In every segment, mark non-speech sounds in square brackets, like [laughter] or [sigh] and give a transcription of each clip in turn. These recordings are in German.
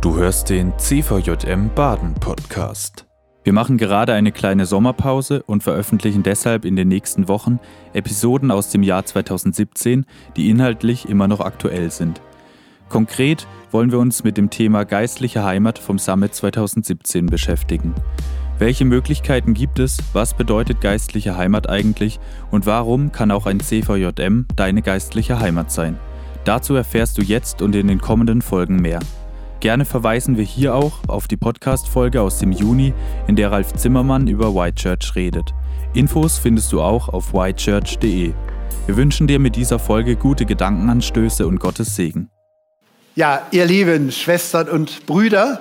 Du hörst den CVJM Baden Podcast. Wir machen gerade eine kleine Sommerpause und veröffentlichen deshalb in den nächsten Wochen Episoden aus dem Jahr 2017, die inhaltlich immer noch aktuell sind. Konkret wollen wir uns mit dem Thema geistliche Heimat vom Summit 2017 beschäftigen. Welche Möglichkeiten gibt es? Was bedeutet geistliche Heimat eigentlich? Und warum kann auch ein CVJM deine geistliche Heimat sein? Dazu erfährst du jetzt und in den kommenden Folgen mehr. Gerne verweisen wir hier auch auf die Podcast-Folge aus dem Juni, in der Ralf Zimmermann über White Church redet. Infos findest du auch auf whitechurch.de. Wir wünschen dir mit dieser Folge gute Gedankenanstöße und Gottes Segen. Ja, ihr lieben Schwestern und Brüder,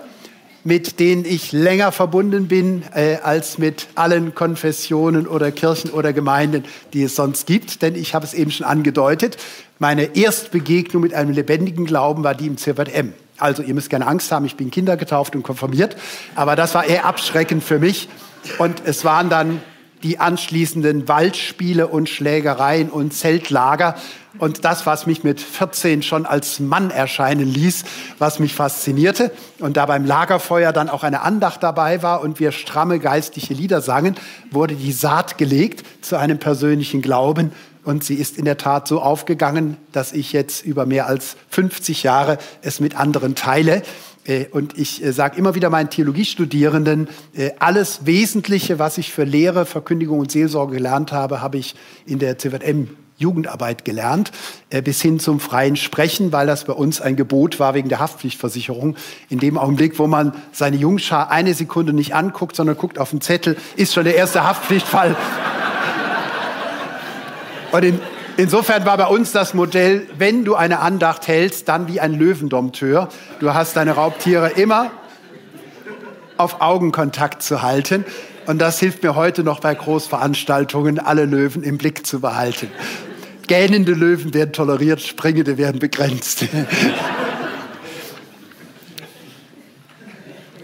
mit denen ich länger verbunden bin äh, als mit allen Konfessionen oder Kirchen oder Gemeinden, die es sonst gibt. Denn ich habe es eben schon angedeutet, meine Erstbegegnung mit einem lebendigen Glauben war die im CVM. Also ihr müsst keine Angst haben, ich bin Kinder getauft und konfirmiert, aber das war eher abschreckend für mich. Und es waren dann die anschließenden Waldspiele und Schlägereien und Zeltlager. Und das, was mich mit 14 schon als Mann erscheinen ließ, was mich faszinierte. Und da beim Lagerfeuer dann auch eine Andacht dabei war und wir stramme geistliche Lieder sangen, wurde die Saat gelegt zu einem persönlichen Glauben und sie ist in der Tat so aufgegangen, dass ich jetzt über mehr als 50 Jahre es mit anderen teile. Äh, und ich äh, sage immer wieder meinen Theologiestudierenden, äh, alles Wesentliche, was ich für Lehre, Verkündigung und Seelsorge gelernt habe, habe ich in der CWM Jugendarbeit gelernt, bis hin zum freien Sprechen, weil das bei uns ein Gebot war wegen der Haftpflichtversicherung. In dem Augenblick, wo man seine Jungschar eine Sekunde nicht anguckt, sondern guckt auf den Zettel, ist schon der erste Haftpflichtfall und in, insofern war bei uns das Modell, wenn du eine Andacht hältst, dann wie ein Löwendompteur. Du hast deine Raubtiere immer auf Augenkontakt zu halten. Und das hilft mir heute noch bei Großveranstaltungen, alle Löwen im Blick zu behalten. Gähnende Löwen werden toleriert, springende werden begrenzt. [laughs]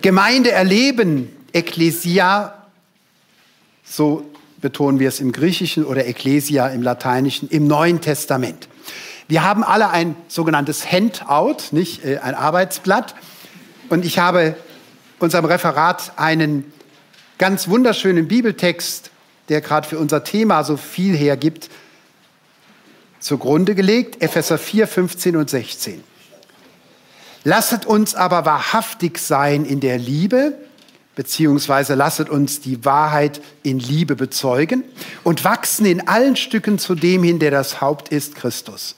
Gemeinde erleben, Ekklesia, so betonen wir es im Griechischen oder Ecclesia im Lateinischen, im Neuen Testament. Wir haben alle ein sogenanntes Handout, nicht äh, ein Arbeitsblatt. Und ich habe unserem Referat einen ganz wunderschönen Bibeltext, der gerade für unser Thema so viel hergibt, zugrunde gelegt. Epheser 4, 15 und 16. Lasset uns aber wahrhaftig sein in der Liebe, beziehungsweise lasset uns die Wahrheit in Liebe bezeugen und wachsen in allen Stücken zu dem hin, der das Haupt ist, Christus.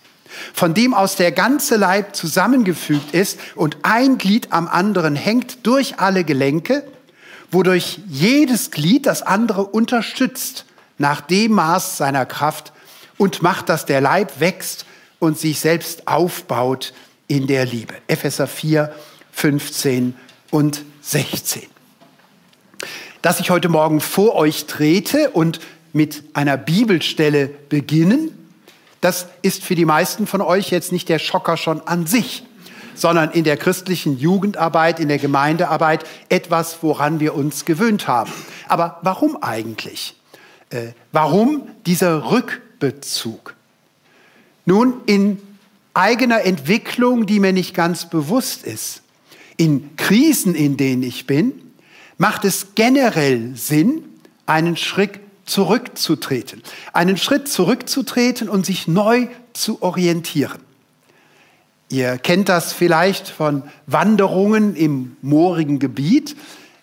Von dem aus der ganze Leib zusammengefügt ist und ein Glied am anderen hängt durch alle Gelenke, wodurch jedes Glied das andere unterstützt nach dem Maß seiner Kraft und macht, dass der Leib wächst und sich selbst aufbaut in der Liebe. Epheser 4, 15 und 16 dass ich heute Morgen vor euch trete und mit einer Bibelstelle beginnen, das ist für die meisten von euch jetzt nicht der Schocker schon an sich, sondern in der christlichen Jugendarbeit, in der Gemeindearbeit etwas, woran wir uns gewöhnt haben. Aber warum eigentlich? Äh, warum dieser Rückbezug? Nun, in eigener Entwicklung, die mir nicht ganz bewusst ist, in Krisen, in denen ich bin, macht es generell Sinn, einen Schritt zurückzutreten. Einen Schritt zurückzutreten und sich neu zu orientieren. Ihr kennt das vielleicht von Wanderungen im moorigen Gebiet.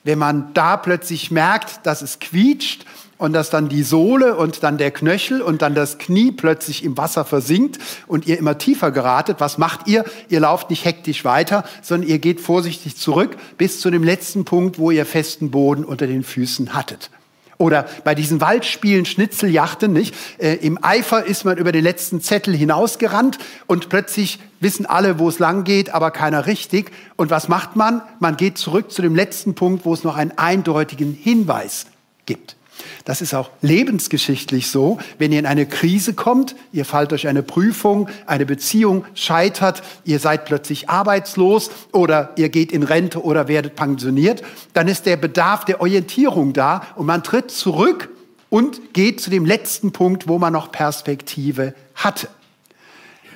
Wenn man da plötzlich merkt, dass es quietscht und dass dann die Sohle und dann der Knöchel und dann das Knie plötzlich im Wasser versinkt und ihr immer tiefer geratet, was macht ihr? Ihr lauft nicht hektisch weiter, sondern ihr geht vorsichtig zurück bis zu dem letzten Punkt, wo ihr festen Boden unter den Füßen hattet. Oder bei diesen Waldspielen, Schnitzeljachten, nicht? Äh, Im Eifer ist man über den letzten Zettel hinausgerannt und plötzlich wissen alle, wo es lang geht, aber keiner richtig. Und was macht man? Man geht zurück zu dem letzten Punkt, wo es noch einen eindeutigen Hinweis gibt. Das ist auch lebensgeschichtlich so. Wenn ihr in eine Krise kommt, ihr fallt durch eine Prüfung, eine Beziehung scheitert, ihr seid plötzlich arbeitslos oder ihr geht in Rente oder werdet pensioniert, dann ist der Bedarf der Orientierung da und man tritt zurück und geht zu dem letzten Punkt, wo man noch Perspektive hatte.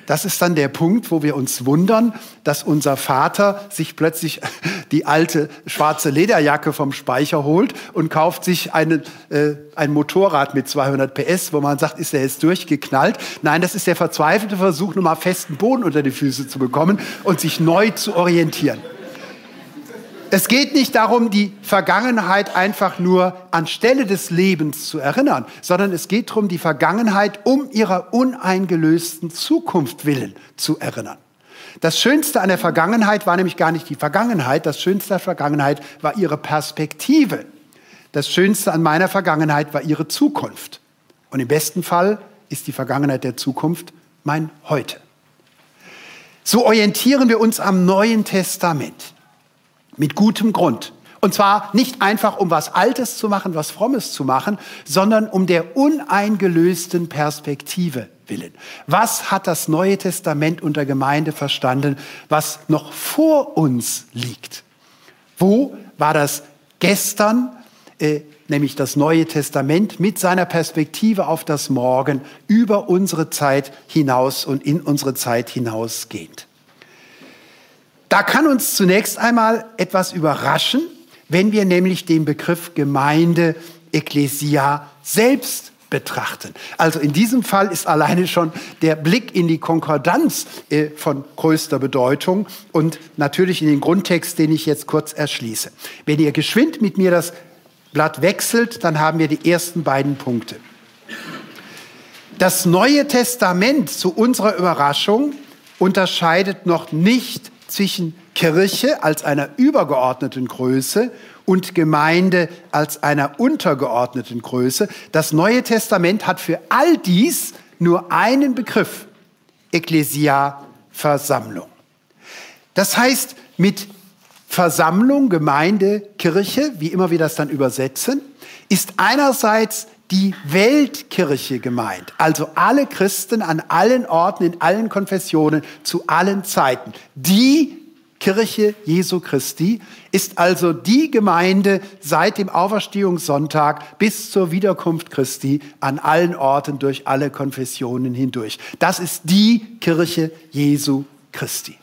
Das ist dann der Punkt, wo wir uns wundern, dass unser Vater sich plötzlich [laughs] die alte schwarze Lederjacke vom Speicher holt und kauft sich eine, äh, ein Motorrad mit 200 PS, wo man sagt, ist er jetzt durchgeknallt? Nein, das ist der verzweifelte Versuch, nochmal festen Boden unter die Füße zu bekommen und sich neu zu orientieren. Es geht nicht darum, die Vergangenheit einfach nur anstelle des Lebens zu erinnern, sondern es geht darum, die Vergangenheit um ihrer uneingelösten Zukunft willen zu erinnern. Das Schönste an der Vergangenheit war nämlich gar nicht die Vergangenheit, das Schönste der Vergangenheit war ihre Perspektive. Das Schönste an meiner Vergangenheit war ihre Zukunft. Und im besten Fall ist die Vergangenheit der Zukunft mein Heute. So orientieren wir uns am Neuen Testament. Mit gutem Grund. Und zwar nicht einfach, um was Altes zu machen, was Frommes zu machen, sondern um der uneingelösten Perspektive willen. Was hat das Neue Testament unter Gemeinde verstanden, was noch vor uns liegt? Wo war das gestern, äh, nämlich das Neue Testament mit seiner Perspektive auf das Morgen über unsere Zeit hinaus und in unsere Zeit hinausgehend? Da kann uns zunächst einmal etwas überraschen, wenn wir nämlich den Begriff Gemeinde, Ekklesia selbst betrachten. Also in diesem Fall ist alleine schon der Blick in die Konkordanz äh, von größter Bedeutung und natürlich in den Grundtext, den ich jetzt kurz erschließe. Wenn ihr geschwind mit mir das Blatt wechselt, dann haben wir die ersten beiden Punkte. Das Neue Testament zu unserer Überraschung unterscheidet noch nicht zwischen Kirche als einer übergeordneten Größe und Gemeinde als einer untergeordneten Größe. Das Neue Testament hat für all dies nur einen Begriff, Ekklesia, Versammlung. Das heißt, mit Versammlung, Gemeinde, Kirche, wie immer wir das dann übersetzen, ist einerseits die Weltkirche gemeint, also alle Christen an allen Orten, in allen Konfessionen, zu allen Zeiten. Die Kirche Jesu Christi ist also die Gemeinde seit dem Auferstehungssonntag bis zur Wiederkunft Christi an allen Orten durch alle Konfessionen hindurch. Das ist die Kirche Jesu Christi.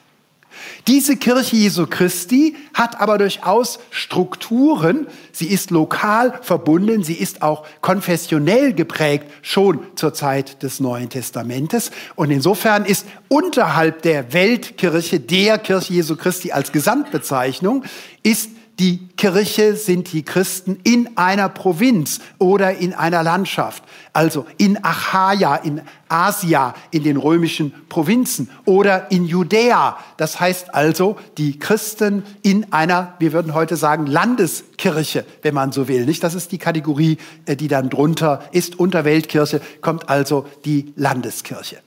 Diese Kirche Jesu Christi hat aber durchaus Strukturen. Sie ist lokal verbunden, sie ist auch konfessionell geprägt, schon zur Zeit des Neuen Testamentes. Und insofern ist unterhalb der Weltkirche, der Kirche Jesu Christi als Gesamtbezeichnung, ist die Kirche sind die Christen in einer Provinz oder in einer Landschaft, also in Achaia, in Asia, in den römischen Provinzen oder in Judäa. Das heißt also die Christen in einer, wir würden heute sagen, Landeskirche, wenn man so will. Nicht? Das ist die Kategorie, äh, die dann drunter ist. Unter Weltkirche kommt also die Landeskirche.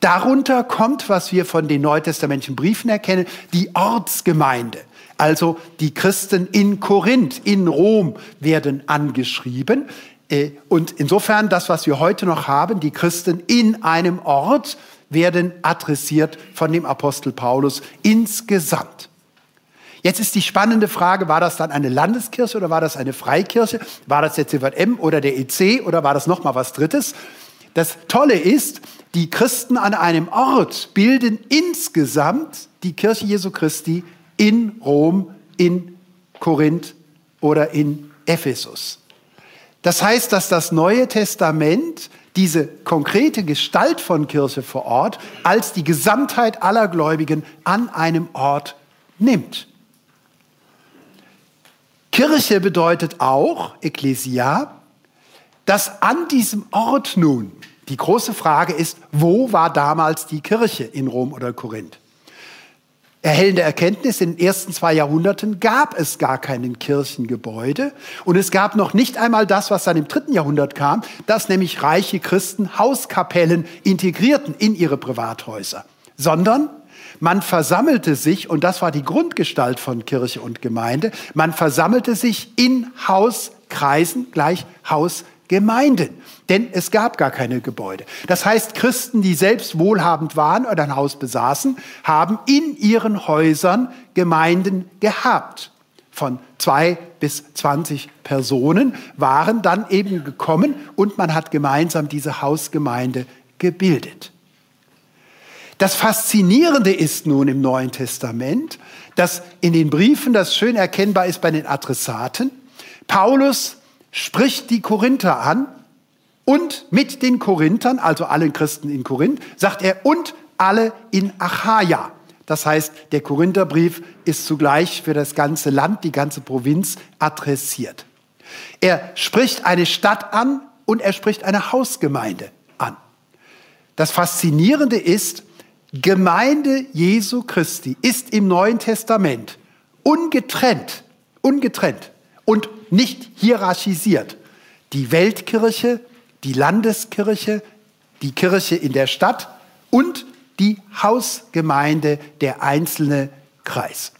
Darunter kommt, was wir von den neutestamentlichen Briefen erkennen, die Ortsgemeinde. Also die Christen in Korinth, in Rom werden angeschrieben. Äh, und insofern das, was wir heute noch haben, die Christen in einem Ort, werden adressiert von dem Apostel Paulus insgesamt. Jetzt ist die spannende Frage, war das dann eine Landeskirche oder war das eine Freikirche? War das der CVM oder der EC oder war das nochmal was Drittes? Das Tolle ist, die Christen an einem Ort bilden insgesamt die Kirche Jesu Christi in Rom, in Korinth oder in Ephesus. Das heißt, dass das Neue Testament diese konkrete Gestalt von Kirche vor Ort als die Gesamtheit aller Gläubigen an einem Ort nimmt. Kirche bedeutet auch, Ekklesia, dass an diesem Ort nun, die große Frage ist, wo war damals die Kirche in Rom oder Korinth? Erhellende Erkenntnis, in den ersten zwei Jahrhunderten gab es gar keinen Kirchengebäude. Und es gab noch nicht einmal das, was dann im dritten Jahrhundert kam, dass nämlich reiche Christen Hauskapellen integrierten in ihre Privathäuser, sondern man versammelte sich, und das war die Grundgestalt von Kirche und Gemeinde, man versammelte sich in Hauskreisen, gleich Hausgemeinden denn es gab gar keine Gebäude. Das heißt, Christen, die selbst wohlhabend waren oder ein Haus besaßen, haben in ihren Häusern Gemeinden gehabt. Von zwei bis zwanzig Personen waren dann eben gekommen und man hat gemeinsam diese Hausgemeinde gebildet. Das Faszinierende ist nun im Neuen Testament, dass in den Briefen das schön erkennbar ist bei den Adressaten. Paulus spricht die Korinther an und mit den Korinthern, also allen Christen in Korinth, sagt er und alle in Achaia. Das heißt, der Korintherbrief ist zugleich für das ganze Land, die ganze Provinz adressiert. Er spricht eine Stadt an und er spricht eine Hausgemeinde an. Das Faszinierende ist, Gemeinde Jesu Christi ist im Neuen Testament ungetrennt, ungetrennt und nicht hierarchisiert. Die Weltkirche, die Landeskirche, die Kirche in der Stadt und die Hausgemeinde, der einzelne Kreis.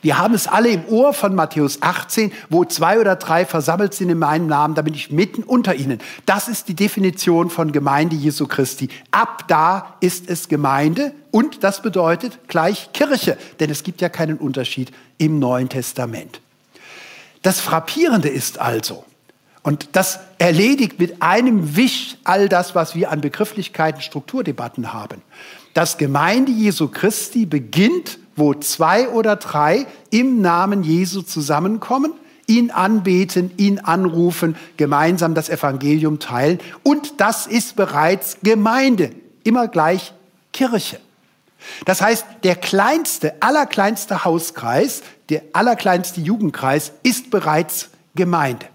Wir haben es alle im Ohr von Matthäus 18, wo zwei oder drei versammelt sind in meinem Namen, da bin ich mitten unter ihnen. Das ist die Definition von Gemeinde Jesu Christi. Ab da ist es Gemeinde und das bedeutet gleich Kirche, denn es gibt ja keinen Unterschied im Neuen Testament. Das Frappierende ist also, und das erledigt mit einem Wisch all das, was wir an Begrifflichkeiten, Strukturdebatten haben. Das Gemeinde Jesu Christi beginnt wo zwei oder drei im Namen Jesu zusammenkommen, ihn anbeten, ihn anrufen, gemeinsam das Evangelium teilen. Und das ist bereits Gemeinde, immer gleich Kirche. Das heißt, der kleinste, allerkleinste Hauskreis, der allerkleinste Jugendkreis ist bereits Gemeinde.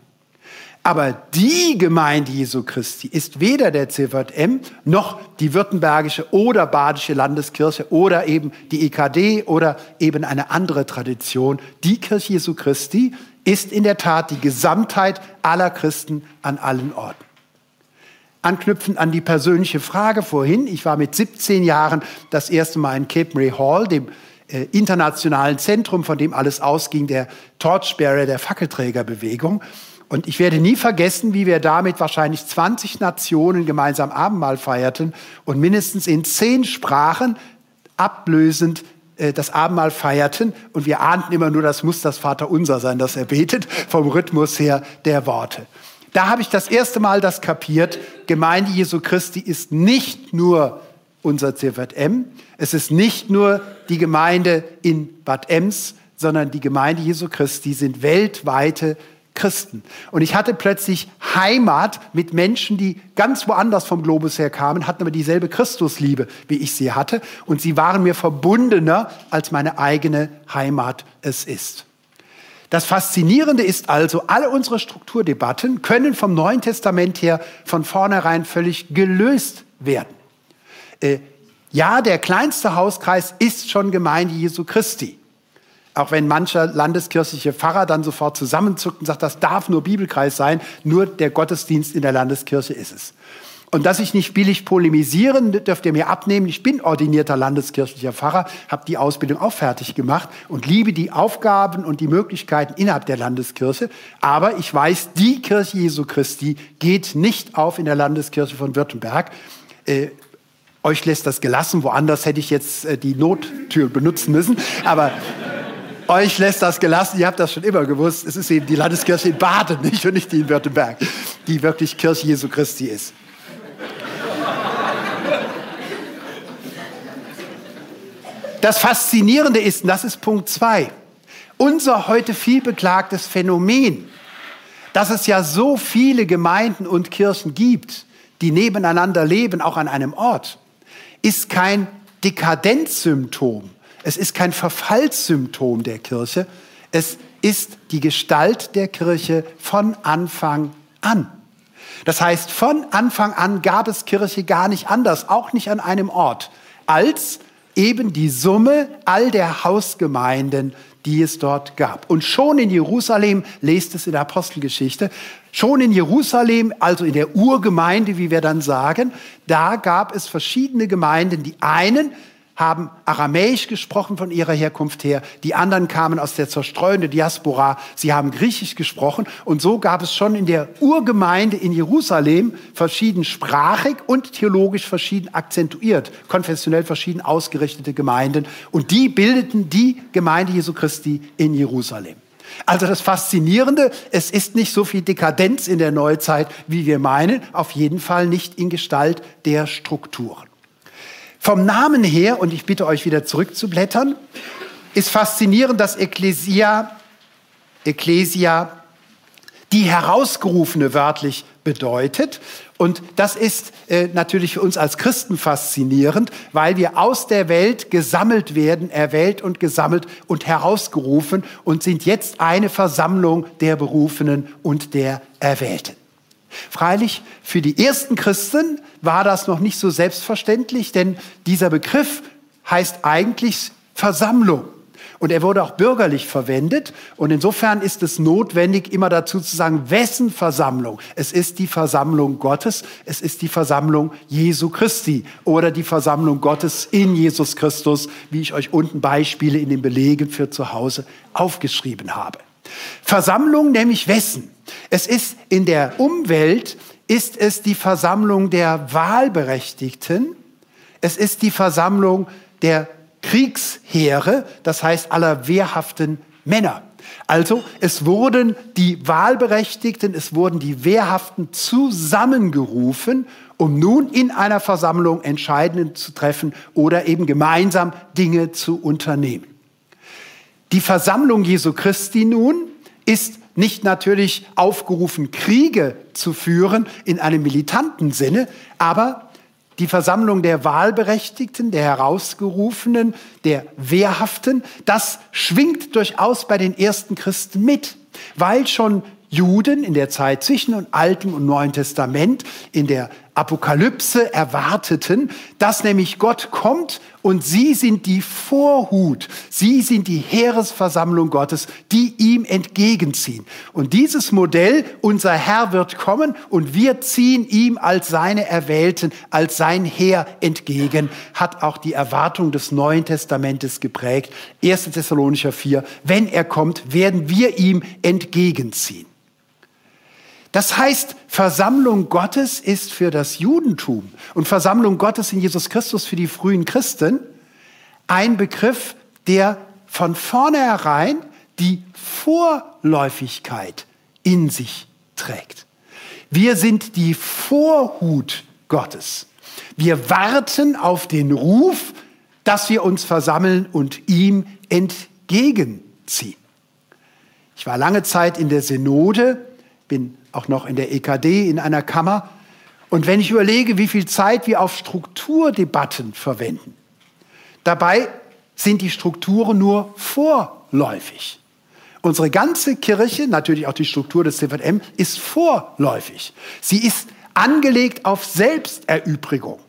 Aber die Gemeinde Jesu Christi ist weder der CVM noch die württembergische oder badische Landeskirche oder eben die EKD oder eben eine andere Tradition. Die Kirche Jesu Christi ist in der Tat die Gesamtheit aller Christen an allen Orten. Anknüpfend an die persönliche Frage vorhin, ich war mit 17 Jahren das erste Mal in Cape May Hall, dem äh, internationalen Zentrum, von dem alles ausging, der Torchbearer der Fackelträgerbewegung. Und ich werde nie vergessen, wie wir damit wahrscheinlich 20 Nationen gemeinsam Abendmahl feierten und mindestens in zehn Sprachen ablösend äh, das Abendmahl feierten. Und wir ahnten immer nur, das muss das Vaterunser sein, das er betet, vom Rhythmus her der Worte. Da habe ich das erste Mal das kapiert. Gemeinde Jesu Christi ist nicht nur unser CVM, es ist nicht nur die Gemeinde in Bad Ems, sondern die Gemeinde Jesu Christi sind weltweite Christen. Und ich hatte plötzlich Heimat mit Menschen, die ganz woanders vom Globus her kamen, hatten aber dieselbe Christusliebe, wie ich sie hatte. Und sie waren mir verbundener, als meine eigene Heimat es ist. Das Faszinierende ist also, alle unsere Strukturdebatten können vom Neuen Testament her von vornherein völlig gelöst werden. Äh, ja, der kleinste Hauskreis ist schon Gemeinde Jesu Christi. Auch wenn mancher landeskirchliche Pfarrer dann sofort zusammenzuckt und sagt, das darf nur Bibelkreis sein, nur der Gottesdienst in der Landeskirche ist es. Und dass ich nicht billig polemisieren, dürft ihr mir abnehmen. Ich bin ordinierter landeskirchlicher Pfarrer, habe die Ausbildung auch fertig gemacht und liebe die Aufgaben und die Möglichkeiten innerhalb der Landeskirche. Aber ich weiß, die Kirche Jesu Christi geht nicht auf in der Landeskirche von Württemberg. Äh, euch lässt das gelassen, woanders hätte ich jetzt äh, die Nottür benutzen müssen. Aber euch lässt das gelassen, ihr habt das schon immer gewusst. Es ist eben die Landeskirche in Baden, nicht und nicht die in Württemberg, die wirklich Kirche Jesu Christi ist. Das Faszinierende ist, und das ist Punkt zwei, unser heute viel beklagtes Phänomen, dass es ja so viele Gemeinden und Kirchen gibt, die nebeneinander leben, auch an einem Ort, ist kein Dekadenzsymptom, es ist kein Verfallssymptom der Kirche. Es ist die Gestalt der Kirche von Anfang an. Das heißt, von Anfang an gab es Kirche gar nicht anders, auch nicht an einem Ort, als eben die Summe all der Hausgemeinden, die es dort gab. Und schon in Jerusalem, lest es in der Apostelgeschichte, schon in Jerusalem, also in der Urgemeinde, wie wir dann sagen, da gab es verschiedene Gemeinden. Die einen haben Aramäisch gesprochen von ihrer Herkunft her, die anderen kamen aus der zerstreuenden Diaspora, sie haben Griechisch gesprochen. Und so gab es schon in der Urgemeinde in Jerusalem verschieden sprachig und theologisch verschieden akzentuiert, konfessionell verschieden ausgerichtete Gemeinden. Und die bildeten die Gemeinde Jesu Christi in Jerusalem. Also das Faszinierende, es ist nicht so viel Dekadenz in der Neuzeit, wie wir meinen, auf jeden Fall nicht in Gestalt der Strukturen. Vom Namen her, und ich bitte euch wieder zurückzublättern, ist faszinierend, dass Ecclesia, Ecclesia die herausgerufene wörtlich bedeutet. Und das ist äh, natürlich für uns als Christen faszinierend, weil wir aus der Welt gesammelt werden, erwählt und gesammelt und herausgerufen und sind jetzt eine Versammlung der Berufenen und der Erwählten. Freilich, für die ersten Christen war das noch nicht so selbstverständlich, denn dieser Begriff heißt eigentlich Versammlung. Und er wurde auch bürgerlich verwendet. Und insofern ist es notwendig, immer dazu zu sagen, wessen Versammlung? Es ist die Versammlung Gottes, es ist die Versammlung Jesu Christi oder die Versammlung Gottes in Jesus Christus, wie ich euch unten Beispiele in den Belegen für zu Hause aufgeschrieben habe. Versammlung nämlich wessen? Es ist in der Umwelt, ist es die Versammlung der Wahlberechtigten, es ist die Versammlung der Kriegsheere, das heißt aller wehrhaften Männer. Also es wurden die Wahlberechtigten, es wurden die Wehrhaften zusammengerufen, um nun in einer Versammlung Entscheidungen zu treffen oder eben gemeinsam Dinge zu unternehmen. Die Versammlung Jesu Christi nun ist nicht natürlich aufgerufen, Kriege zu führen in einem militanten Sinne, aber die Versammlung der Wahlberechtigten, der Herausgerufenen, der Wehrhaften, das schwingt durchaus bei den ersten Christen mit, weil schon Juden in der Zeit zwischen Alten und Neuen Testament in der Apokalypse erwarteten, dass nämlich Gott kommt und sie sind die Vorhut, sie sind die Heeresversammlung Gottes, die ihm entgegenziehen. Und dieses Modell, unser Herr wird kommen und wir ziehen ihm als seine Erwählten, als sein Heer entgegen, hat auch die Erwartung des Neuen Testamentes geprägt. 1. Thessalonicher 4, wenn er kommt, werden wir ihm entgegenziehen. Das heißt, Versammlung Gottes ist für das Judentum und Versammlung Gottes in Jesus Christus für die frühen Christen ein Begriff, der von vornherein die Vorläufigkeit in sich trägt. Wir sind die Vorhut Gottes. Wir warten auf den Ruf, dass wir uns versammeln und ihm entgegenziehen. Ich war lange Zeit in der Synode, bin auch noch in der EKD in einer Kammer. Und wenn ich überlege, wie viel Zeit wir auf Strukturdebatten verwenden, dabei sind die Strukturen nur vorläufig. Unsere ganze Kirche, natürlich auch die Struktur des CVM, ist vorläufig. Sie ist angelegt auf Selbsterübrigung.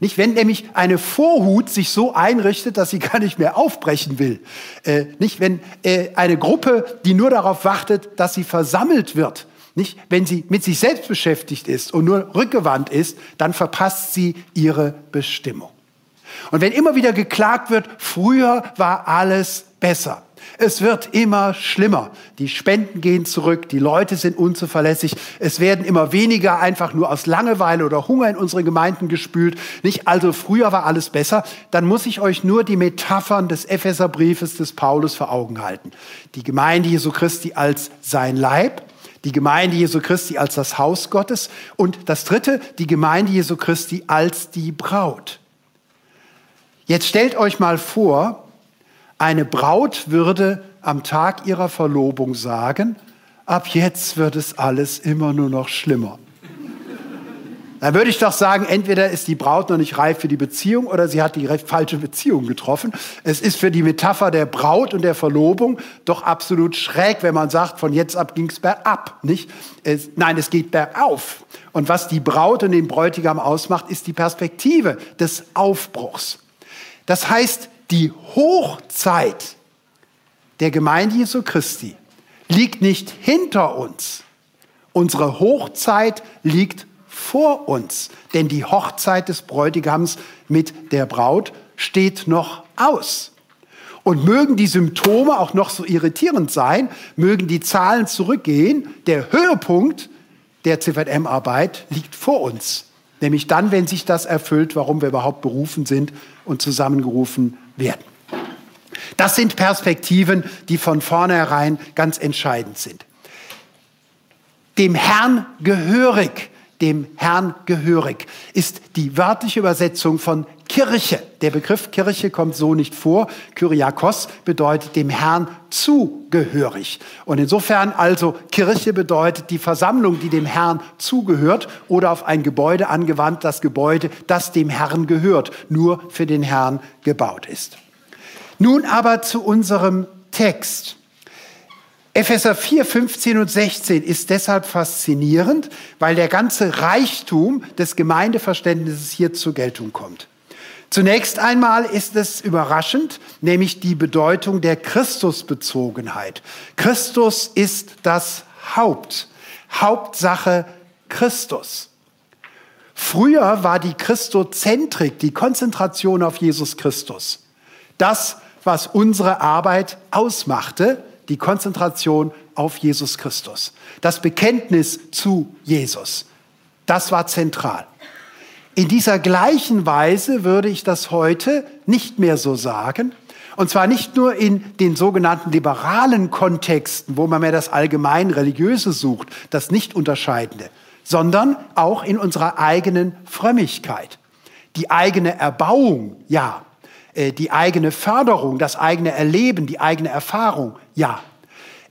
Nicht, wenn nämlich eine Vorhut sich so einrichtet, dass sie gar nicht mehr aufbrechen will. Äh, nicht, wenn äh, eine Gruppe, die nur darauf wartet, dass sie versammelt wird, nicht, wenn sie mit sich selbst beschäftigt ist und nur rückgewandt ist, dann verpasst sie ihre Bestimmung. Und wenn immer wieder geklagt wird, früher war alles besser. Es wird immer schlimmer. Die Spenden gehen zurück, die Leute sind unzuverlässig, es werden immer weniger einfach nur aus Langeweile oder Hunger in unsere Gemeinden gespült. Nicht also früher war alles besser, dann muss ich euch nur die Metaphern des Epheserbriefes des Paulus vor Augen halten. Die Gemeinde Jesu Christi als sein Leib, die Gemeinde Jesu Christi als das Haus Gottes und das dritte, die Gemeinde Jesu Christi als die Braut. Jetzt stellt euch mal vor, eine Braut würde am Tag ihrer Verlobung sagen, ab jetzt wird es alles immer nur noch schlimmer. Dann würde ich doch sagen, entweder ist die Braut noch nicht reif für die Beziehung oder sie hat die falsche Beziehung getroffen. Es ist für die Metapher der Braut und der Verlobung doch absolut schräg, wenn man sagt, von jetzt ab ging es bergab. Nicht? Es, nein, es geht bergauf. Und was die Braut und den Bräutigam ausmacht, ist die Perspektive des Aufbruchs. Das heißt, die Hochzeit der Gemeinde Jesu Christi liegt nicht hinter uns. Unsere Hochzeit liegt vor uns, denn die Hochzeit des Bräutigams mit der Braut steht noch aus. Und mögen die Symptome auch noch so irritierend sein, mögen die Zahlen zurückgehen, der Höhepunkt der CVM-Arbeit liegt vor uns. Nämlich dann, wenn sich das erfüllt, warum wir überhaupt berufen sind und zusammengerufen werden. Das sind Perspektiven, die von vornherein ganz entscheidend sind. Dem Herrn gehörig dem Herrn gehörig, ist die wörtliche Übersetzung von Kirche. Der Begriff Kirche kommt so nicht vor. Kyriakos bedeutet dem Herrn zugehörig. Und insofern also Kirche bedeutet die Versammlung, die dem Herrn zugehört oder auf ein Gebäude angewandt, das Gebäude, das dem Herrn gehört, nur für den Herrn gebaut ist. Nun aber zu unserem Text. Epheser 4, 15 und 16 ist deshalb faszinierend, weil der ganze Reichtum des Gemeindeverständnisses hier zur Geltung kommt. Zunächst einmal ist es überraschend, nämlich die Bedeutung der Christusbezogenheit. Christus ist das Haupt, Hauptsache Christus. Früher war die Christozentrik, die Konzentration auf Jesus Christus, das, was unsere Arbeit ausmachte, die Konzentration auf Jesus Christus. Das Bekenntnis zu Jesus, das war zentral. In dieser gleichen Weise würde ich das heute nicht mehr so sagen. Und zwar nicht nur in den sogenannten liberalen Kontexten, wo man mehr das allgemein Religiöse sucht, das Nicht-Unterscheidende, sondern auch in unserer eigenen Frömmigkeit. Die eigene Erbauung, ja. Äh, die eigene Förderung, das eigene Erleben, die eigene Erfahrung, ja.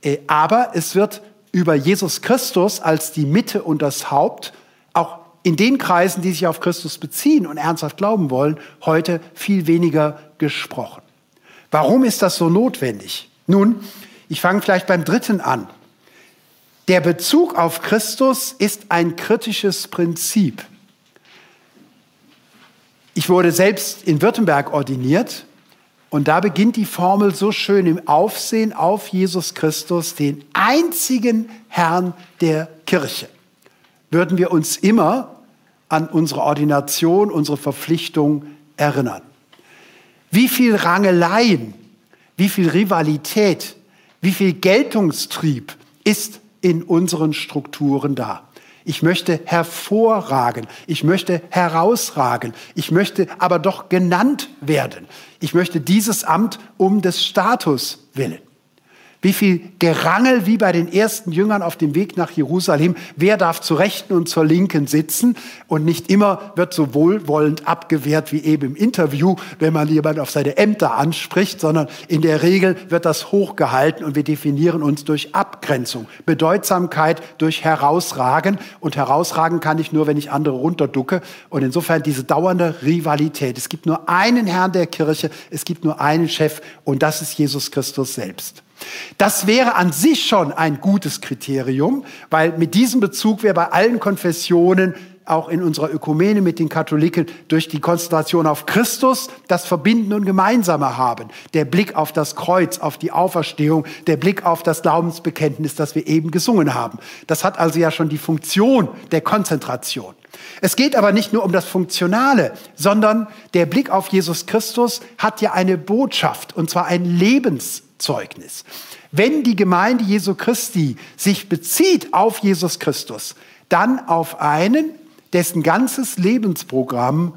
Äh, aber es wird über Jesus Christus als die Mitte und das Haupt auch in den Kreisen, die sich auf Christus beziehen und ernsthaft glauben wollen, heute viel weniger gesprochen. Warum ist das so notwendig? Nun, ich fange vielleicht beim dritten an. Der Bezug auf Christus ist ein kritisches Prinzip. Ich wurde selbst in Württemberg ordiniert und da beginnt die Formel so schön im Aufsehen auf Jesus Christus, den einzigen Herrn der Kirche. Würden wir uns immer an unsere Ordination, unsere Verpflichtung erinnern. Wie viel Rangeleien, wie viel Rivalität, wie viel Geltungstrieb ist in unseren Strukturen da. Ich möchte hervorragen, ich möchte herausragen, ich möchte aber doch genannt werden. Ich möchte dieses Amt um des Status willen. Wie viel Gerangel wie bei den ersten Jüngern auf dem Weg nach Jerusalem. Wer darf zur Rechten und zur Linken sitzen? Und nicht immer wird so wohlwollend abgewehrt wie eben im Interview, wenn man jemand auf seine Ämter anspricht, sondern in der Regel wird das hochgehalten und wir definieren uns durch Abgrenzung. Bedeutsamkeit durch Herausragen. Und herausragen kann ich nur, wenn ich andere runterducke. Und insofern diese dauernde Rivalität. Es gibt nur einen Herrn der Kirche, es gibt nur einen Chef und das ist Jesus Christus selbst. Das wäre an sich schon ein gutes Kriterium, weil mit diesem Bezug wir bei allen Konfessionen auch in unserer Ökumene mit den Katholiken durch die Konzentration auf Christus das Verbindende und Gemeinsame haben. Der Blick auf das Kreuz, auf die Auferstehung, der Blick auf das Glaubensbekenntnis, das wir eben gesungen haben. Das hat also ja schon die Funktion der Konzentration. Es geht aber nicht nur um das Funktionale, sondern der Blick auf Jesus Christus hat ja eine Botschaft, und zwar ein Lebens Zeugnis. Wenn die Gemeinde Jesu Christi sich bezieht auf Jesus Christus, dann auf einen, dessen ganzes Lebensprogramm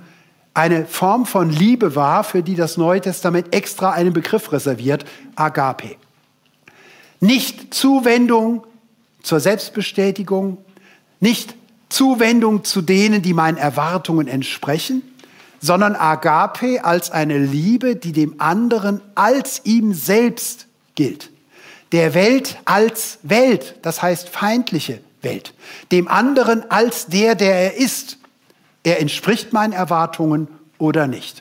eine Form von Liebe war, für die das Neue Testament extra einen Begriff reserviert, Agape. Nicht Zuwendung zur Selbstbestätigung, nicht Zuwendung zu denen, die meinen Erwartungen entsprechen, sondern Agape als eine Liebe, die dem anderen als ihm selbst gilt. Der Welt als Welt, das heißt feindliche Welt. Dem anderen als der, der er ist. Er entspricht meinen Erwartungen oder nicht.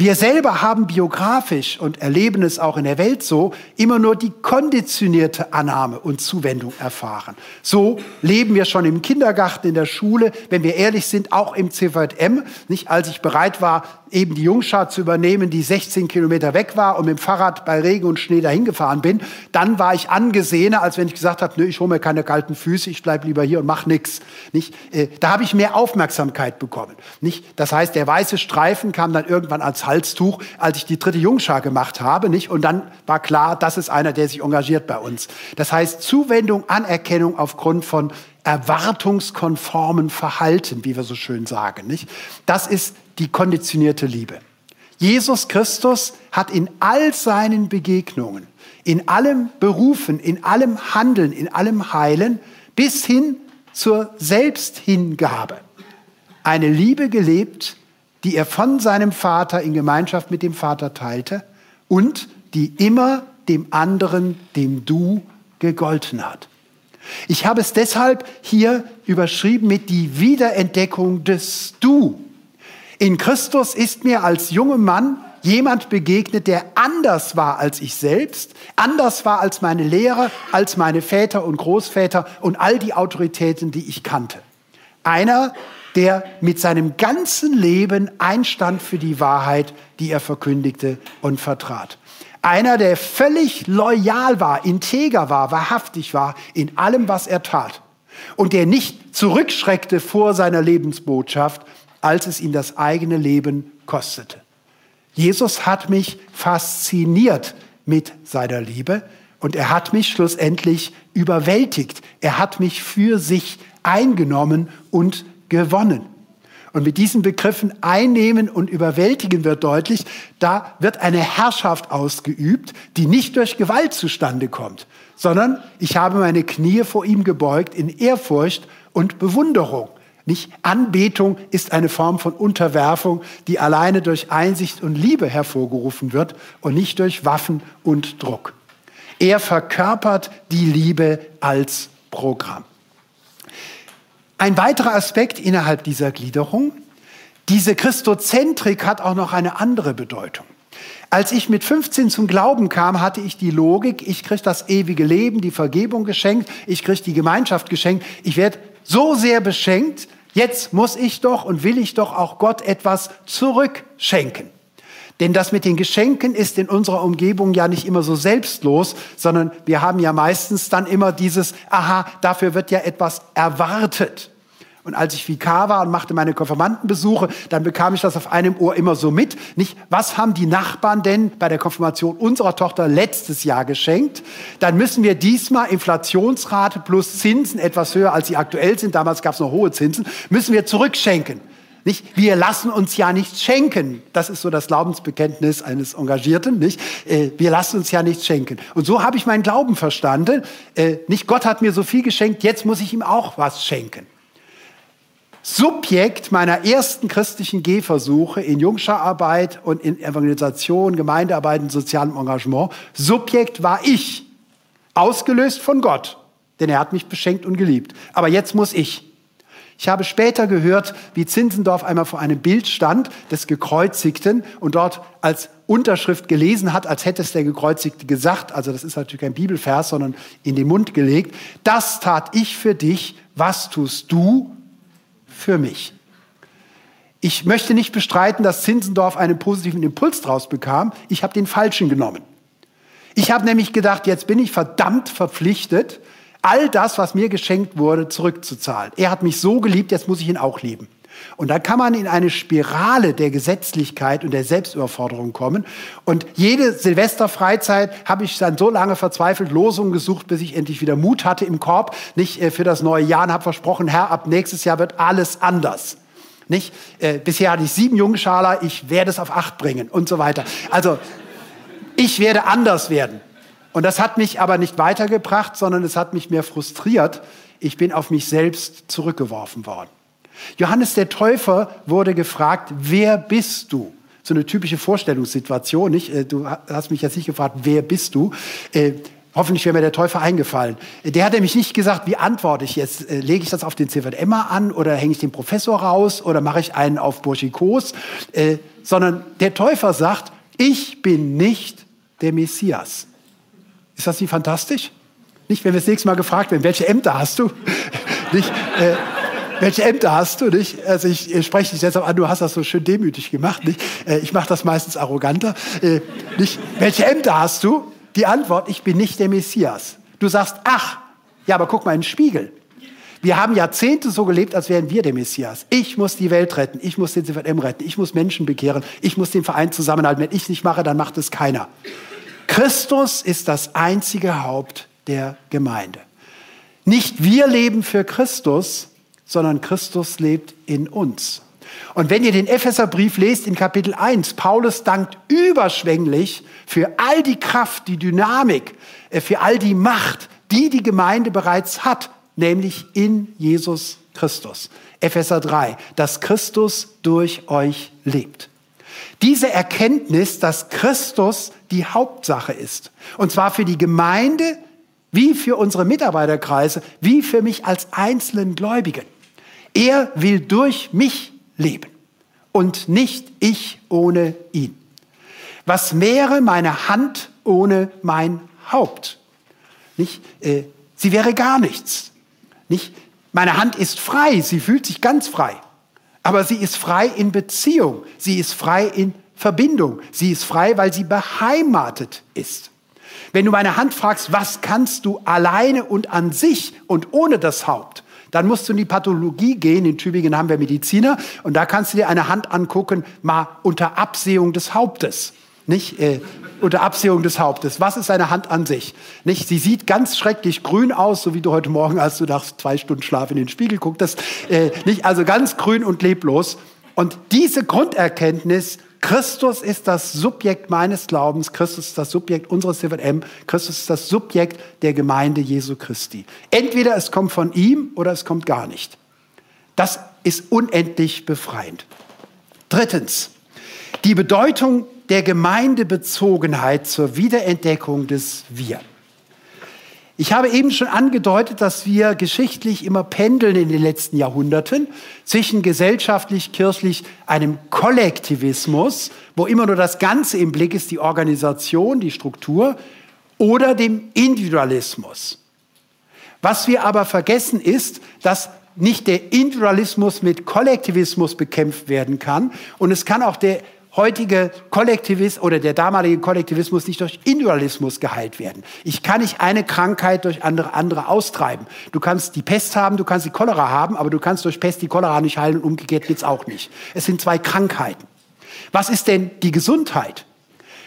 Wir selber haben biografisch und erleben es auch in der Welt so, immer nur die konditionierte Annahme und Zuwendung erfahren. So leben wir schon im Kindergarten, in der Schule, wenn wir ehrlich sind, auch im CVM. Nicht als ich bereit war, eben die Jungschar zu übernehmen, die 16 Kilometer weg war und mit dem Fahrrad bei Regen und Schnee dahin gefahren bin, dann war ich angesehener, als wenn ich gesagt habe, nö, ich hole mir keine kalten Füße, ich bleib lieber hier und mach nichts. Nicht? Äh, da habe ich mehr Aufmerksamkeit bekommen. Nicht? Das heißt, der weiße Streifen kam dann irgendwann als Halstuch, als ich die dritte Jungschar gemacht habe. Nicht? Und dann war klar, das ist einer, der sich engagiert bei uns. Das heißt, Zuwendung, Anerkennung aufgrund von erwartungskonformen Verhalten, wie wir so schön sagen. Nicht? Das ist die konditionierte Liebe. Jesus Christus hat in all seinen Begegnungen, in allem Berufen, in allem Handeln, in allem Heilen bis hin zur Selbsthingabe eine Liebe gelebt, die er von seinem Vater in Gemeinschaft mit dem Vater teilte und die immer dem anderen, dem Du, gegolten hat. Ich habe es deshalb hier überschrieben mit die Wiederentdeckung des Du. In Christus ist mir als junger Mann jemand begegnet, der anders war als ich selbst, anders war als meine Lehrer, als meine Väter und Großväter und all die Autoritäten, die ich kannte. Einer, der mit seinem ganzen Leben einstand für die Wahrheit, die er verkündigte und vertrat. Einer, der völlig loyal war, integer war, wahrhaftig war in allem, was er tat. Und der nicht zurückschreckte vor seiner Lebensbotschaft, als es ihm das eigene Leben kostete. Jesus hat mich fasziniert mit seiner Liebe und er hat mich schlussendlich überwältigt. Er hat mich für sich eingenommen und gewonnen. Und mit diesen Begriffen einnehmen und überwältigen wird deutlich, da wird eine Herrschaft ausgeübt, die nicht durch Gewalt zustande kommt, sondern ich habe meine Knie vor ihm gebeugt in Ehrfurcht und Bewunderung. Nicht Anbetung ist eine Form von Unterwerfung, die alleine durch Einsicht und Liebe hervorgerufen wird und nicht durch Waffen und Druck. Er verkörpert die Liebe als Programm. Ein weiterer Aspekt innerhalb dieser Gliederung, diese Christozentrik hat auch noch eine andere Bedeutung. Als ich mit 15 zum Glauben kam, hatte ich die Logik, ich kriege das ewige Leben, die Vergebung geschenkt, ich kriege die Gemeinschaft geschenkt, ich werde so sehr beschenkt, jetzt muss ich doch und will ich doch auch Gott etwas zurückschenken. Denn das mit den Geschenken ist in unserer Umgebung ja nicht immer so selbstlos, sondern wir haben ja meistens dann immer dieses, aha, dafür wird ja etwas erwartet. Und als ich Vikar war und machte meine Konfirmandenbesuche, dann bekam ich das auf einem Ohr immer so mit. Nicht, was haben die Nachbarn denn bei der Konfirmation unserer Tochter letztes Jahr geschenkt? Dann müssen wir diesmal Inflationsrate plus Zinsen etwas höher, als sie aktuell sind. Damals gab es noch hohe Zinsen. Müssen wir zurückschenken. Nicht? Wir lassen uns ja nichts schenken. Das ist so das Glaubensbekenntnis eines Engagierten. Nicht? Äh, wir lassen uns ja nichts schenken. Und so habe ich meinen Glauben verstanden. Äh, nicht Gott hat mir so viel geschenkt, jetzt muss ich ihm auch was schenken. Subjekt meiner ersten christlichen Gehversuche in Jungscherarbeit und in Evangelisation, Gemeindearbeit und sozialem Engagement, Subjekt war ich, ausgelöst von Gott, denn er hat mich beschenkt und geliebt. Aber jetzt muss ich. Ich habe später gehört, wie Zinzendorf einmal vor einem Bild stand des Gekreuzigten und dort als Unterschrift gelesen hat, als hätte es der Gekreuzigte gesagt. Also das ist natürlich kein Bibelvers, sondern in den Mund gelegt. Das tat ich für dich. Was tust du für mich. Ich möchte nicht bestreiten, dass Zinzendorf einen positiven Impuls daraus bekam. Ich habe den falschen genommen. Ich habe nämlich gedacht, jetzt bin ich verdammt verpflichtet, all das, was mir geschenkt wurde, zurückzuzahlen. Er hat mich so geliebt, jetzt muss ich ihn auch lieben. Und da kann man in eine Spirale der Gesetzlichkeit und der Selbstüberforderung kommen. Und jede Silvesterfreizeit habe ich dann so lange verzweifelt Losungen gesucht, bis ich endlich wieder Mut hatte im Korb, nicht äh, für das neue Jahr und habe versprochen, Herr, ab nächstes Jahr wird alles anders. Nicht? Äh, bisher hatte ich sieben Jungschaler, ich werde es auf acht bringen und so weiter. Also ich werde anders werden. Und das hat mich aber nicht weitergebracht, sondern es hat mich mehr frustriert. Ich bin auf mich selbst zurückgeworfen worden. Johannes der Täufer wurde gefragt, wer bist du? So eine typische Vorstellungssituation, nicht? Äh, du hast mich jetzt nicht gefragt, wer bist du? Äh, hoffentlich wäre mir der Täufer eingefallen. Äh, der hat nämlich nicht gesagt, wie antworte ich jetzt? Äh, lege ich das auf den CVMA an oder hänge ich den Professor raus oder mache ich einen auf Burschikos? Äh, sondern der Täufer sagt, ich bin nicht der Messias. Ist das nicht fantastisch? Nicht, wenn wir das nächste Mal gefragt werden, welche Ämter hast du? [laughs] nicht, äh, welche Ämter hast du, nicht? Also ich, ich spreche dich deshalb an, du hast das so schön demütig gemacht, nicht? Äh, ich mache das meistens arroganter. Äh, nicht? Welche Ämter hast du? Die Antwort, ich bin nicht der Messias. Du sagst, ach, ja, aber guck mal in den Spiegel. Wir haben Jahrzehnte so gelebt, als wären wir der Messias. Ich muss die Welt retten, ich muss den CVM retten, ich muss Menschen bekehren, ich muss den Verein zusammenhalten. Wenn ich es nicht mache, dann macht es keiner. Christus ist das einzige Haupt der Gemeinde. Nicht wir leben für Christus, sondern Christus lebt in uns. Und wenn ihr den Epheserbrief lest in Kapitel 1, Paulus dankt überschwänglich für all die Kraft, die Dynamik, äh, für all die Macht, die die Gemeinde bereits hat, nämlich in Jesus Christus. Epheser 3, dass Christus durch euch lebt. Diese Erkenntnis, dass Christus die Hauptsache ist, und zwar für die Gemeinde, wie für unsere Mitarbeiterkreise, wie für mich als einzelnen Gläubigen. Er will durch mich leben und nicht ich ohne ihn. Was wäre meine Hand ohne mein Haupt? Nicht? Äh, sie wäre gar nichts. Nicht? Meine Hand ist frei, sie fühlt sich ganz frei. Aber sie ist frei in Beziehung, sie ist frei in Verbindung, sie ist frei, weil sie beheimatet ist. Wenn du meine Hand fragst, was kannst du alleine und an sich und ohne das Haupt, dann musst du in die Pathologie gehen. In Tübingen haben wir Mediziner und da kannst du dir eine Hand angucken, mal unter Absehung des Hauptes. Nicht äh, unter Absehung des Hauptes. Was ist eine Hand an sich? Nicht? Sie sieht ganz schrecklich grün aus, so wie du heute Morgen, als du nach zwei Stunden Schlaf in den Spiegel gucktest. Äh, nicht? Also ganz grün und leblos. Und diese Grunderkenntnis Christus ist das Subjekt meines Glaubens, Christus ist das Subjekt unseres CVM, Christus ist das Subjekt der Gemeinde Jesu Christi. Entweder es kommt von ihm oder es kommt gar nicht. Das ist unendlich befreiend. Drittens, die Bedeutung der Gemeindebezogenheit zur Wiederentdeckung des Wir. Ich habe eben schon angedeutet, dass wir geschichtlich immer pendeln in den letzten Jahrhunderten zwischen gesellschaftlich, kirchlich einem Kollektivismus, wo immer nur das Ganze im Blick ist, die Organisation, die Struktur, oder dem Individualismus. Was wir aber vergessen ist, dass nicht der Individualismus mit Kollektivismus bekämpft werden kann und es kann auch der heutige Kollektivismus oder der damalige Kollektivismus nicht durch Individualismus geheilt werden. Ich kann nicht eine Krankheit durch andere, andere austreiben. Du kannst die Pest haben, du kannst die Cholera haben, aber du kannst durch Pest die Cholera nicht heilen und umgekehrt geht's auch nicht. Es sind zwei Krankheiten. Was ist denn die Gesundheit?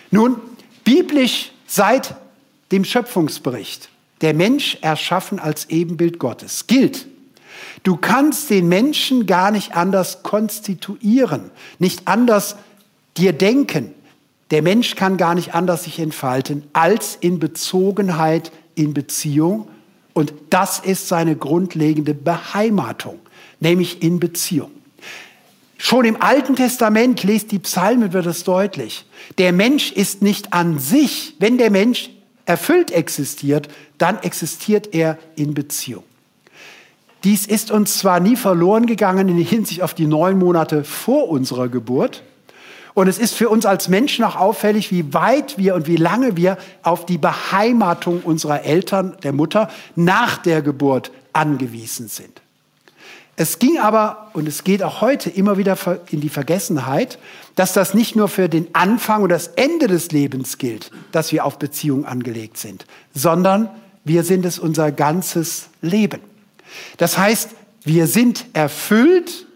Nun, biblisch seit dem Schöpfungsbericht, der Mensch erschaffen als Ebenbild Gottes, gilt, Du kannst den Menschen gar nicht anders konstituieren, nicht anders dir denken. Der Mensch kann gar nicht anders sich entfalten als in Bezogenheit, in Beziehung. Und das ist seine grundlegende Beheimatung, nämlich in Beziehung. Schon im Alten Testament, lest die Psalmen, wird es deutlich. Der Mensch ist nicht an sich, wenn der Mensch erfüllt existiert, dann existiert er in Beziehung. Dies ist uns zwar nie verloren gegangen in Hinsicht auf die neun Monate vor unserer Geburt, und es ist für uns als Menschen auch auffällig, wie weit wir und wie lange wir auf die Beheimatung unserer Eltern, der Mutter, nach der Geburt angewiesen sind. Es ging aber, und es geht auch heute immer wieder in die Vergessenheit, dass das nicht nur für den Anfang und das Ende des Lebens gilt, dass wir auf Beziehung angelegt sind, sondern wir sind es unser ganzes Leben. Das heißt, wir sind erfüllt,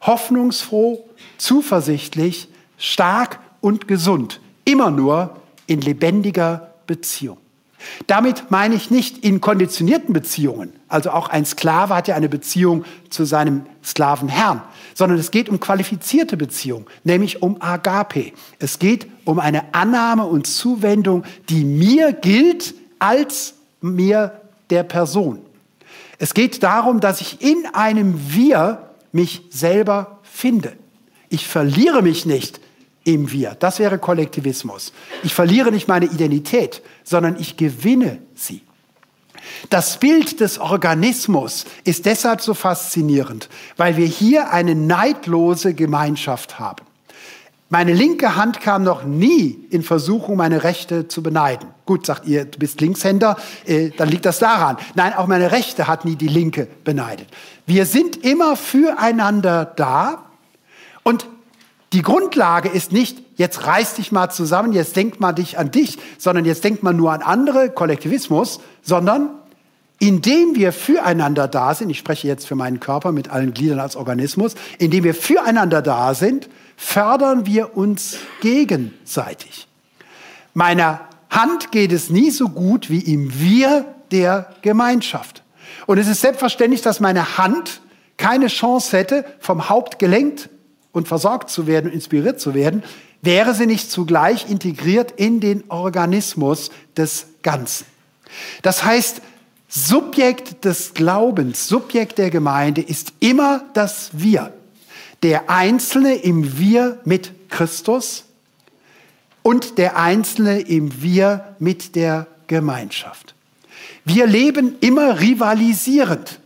hoffnungsfroh, zuversichtlich, stark und gesund, immer nur in lebendiger Beziehung. Damit meine ich nicht in konditionierten Beziehungen, also auch ein Sklave hat ja eine Beziehung zu seinem Sklavenherrn, sondern es geht um qualifizierte Beziehung, nämlich um Agape. Es geht um eine Annahme und Zuwendung, die mir gilt als mir der Person. Es geht darum, dass ich in einem Wir mich selber finde. Ich verliere mich nicht im Wir. Das wäre Kollektivismus. Ich verliere nicht meine Identität, sondern ich gewinne sie. Das Bild des Organismus ist deshalb so faszinierend, weil wir hier eine neidlose Gemeinschaft haben. Meine linke Hand kam noch nie in Versuchung, meine rechte zu beneiden. Gut, sagt ihr, du bist Linkshänder, äh, dann liegt das daran. Nein, auch meine rechte hat nie die linke beneidet. Wir sind immer füreinander da und die Grundlage ist nicht, jetzt reiß dich mal zusammen, jetzt denk mal dich an dich, sondern jetzt denk mal nur an andere, Kollektivismus, sondern indem wir füreinander da sind, ich spreche jetzt für meinen Körper mit allen Gliedern als Organismus, indem wir füreinander da sind, fördern wir uns gegenseitig. Meiner Hand geht es nie so gut wie im Wir der Gemeinschaft. Und es ist selbstverständlich, dass meine Hand keine Chance hätte, vom Haupt gelenkt und versorgt zu werden und inspiriert zu werden, wäre sie nicht zugleich integriert in den Organismus des Ganzen. Das heißt, Subjekt des Glaubens, Subjekt der Gemeinde ist immer das Wir. Der Einzelne im Wir mit Christus und der Einzelne im Wir mit der Gemeinschaft. Wir leben immer rivalisierend.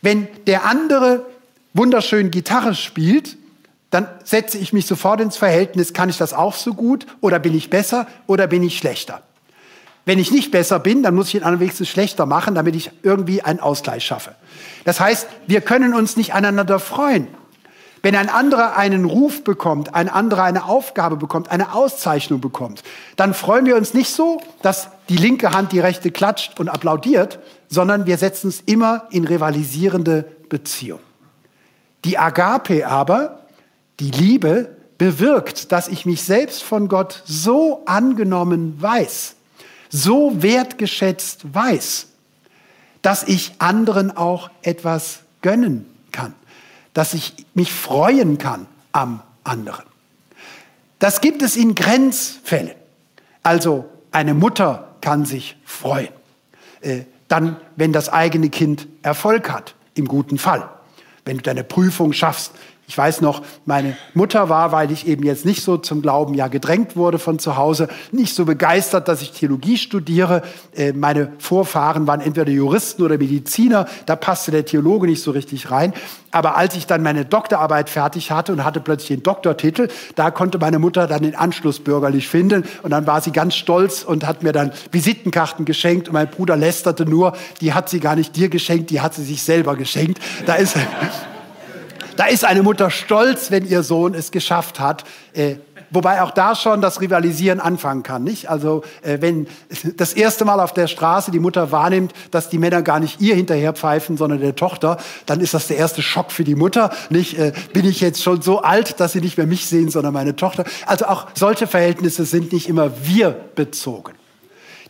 Wenn der andere wunderschön Gitarre spielt, dann setze ich mich sofort ins Verhältnis, kann ich das auch so gut oder bin ich besser oder bin ich schlechter? Wenn ich nicht besser bin, dann muss ich ihn anderen wenigstens schlechter machen, damit ich irgendwie einen Ausgleich schaffe. Das heißt, wir können uns nicht aneinander freuen. Wenn ein anderer einen Ruf bekommt, ein anderer eine Aufgabe bekommt, eine Auszeichnung bekommt, dann freuen wir uns nicht so, dass die linke Hand die rechte klatscht und applaudiert, sondern wir setzen es immer in rivalisierende Beziehung. Die Agape aber, die Liebe, bewirkt, dass ich mich selbst von Gott so angenommen weiß, so wertgeschätzt weiß, dass ich anderen auch etwas gönnen kann, dass ich mich freuen kann am anderen. Das gibt es in Grenzfällen. Also eine Mutter kann sich freuen, äh, dann, wenn das eigene Kind Erfolg hat, im guten Fall. Wenn du deine Prüfung schaffst, ich weiß noch, meine Mutter war, weil ich eben jetzt nicht so zum Glauben ja gedrängt wurde von zu Hause, nicht so begeistert, dass ich Theologie studiere. Äh, meine Vorfahren waren entweder Juristen oder Mediziner, da passte der Theologe nicht so richtig rein. Aber als ich dann meine Doktorarbeit fertig hatte und hatte plötzlich den Doktortitel, da konnte meine Mutter dann den Anschluss bürgerlich finden. Und dann war sie ganz stolz und hat mir dann Visitenkarten geschenkt. Und mein Bruder lästerte nur, die hat sie gar nicht dir geschenkt, die hat sie sich selber geschenkt. Da ist, da ist eine Mutter stolz, wenn ihr Sohn es geschafft hat. Äh, wobei auch da schon das Rivalisieren anfangen kann, nicht? Also äh, wenn das erste Mal auf der Straße die Mutter wahrnimmt, dass die Männer gar nicht ihr hinterher pfeifen, sondern der Tochter, dann ist das der erste Schock für die Mutter, nicht? Äh, bin ich jetzt schon so alt, dass sie nicht mehr mich sehen, sondern meine Tochter? Also auch solche Verhältnisse sind nicht immer wir bezogen.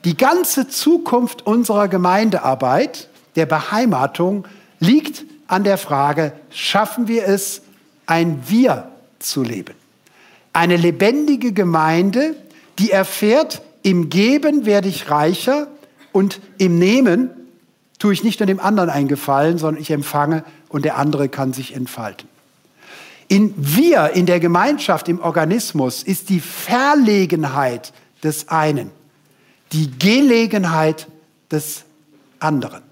Die ganze Zukunft unserer Gemeindearbeit, der Beheimatung, liegt an der Frage, schaffen wir es, ein Wir zu leben? Eine lebendige Gemeinde, die erfährt, im Geben werde ich reicher und im Nehmen tue ich nicht nur dem anderen einen Gefallen, sondern ich empfange und der andere kann sich entfalten. In wir, in der Gemeinschaft, im Organismus ist die Verlegenheit des einen die Gelegenheit des anderen.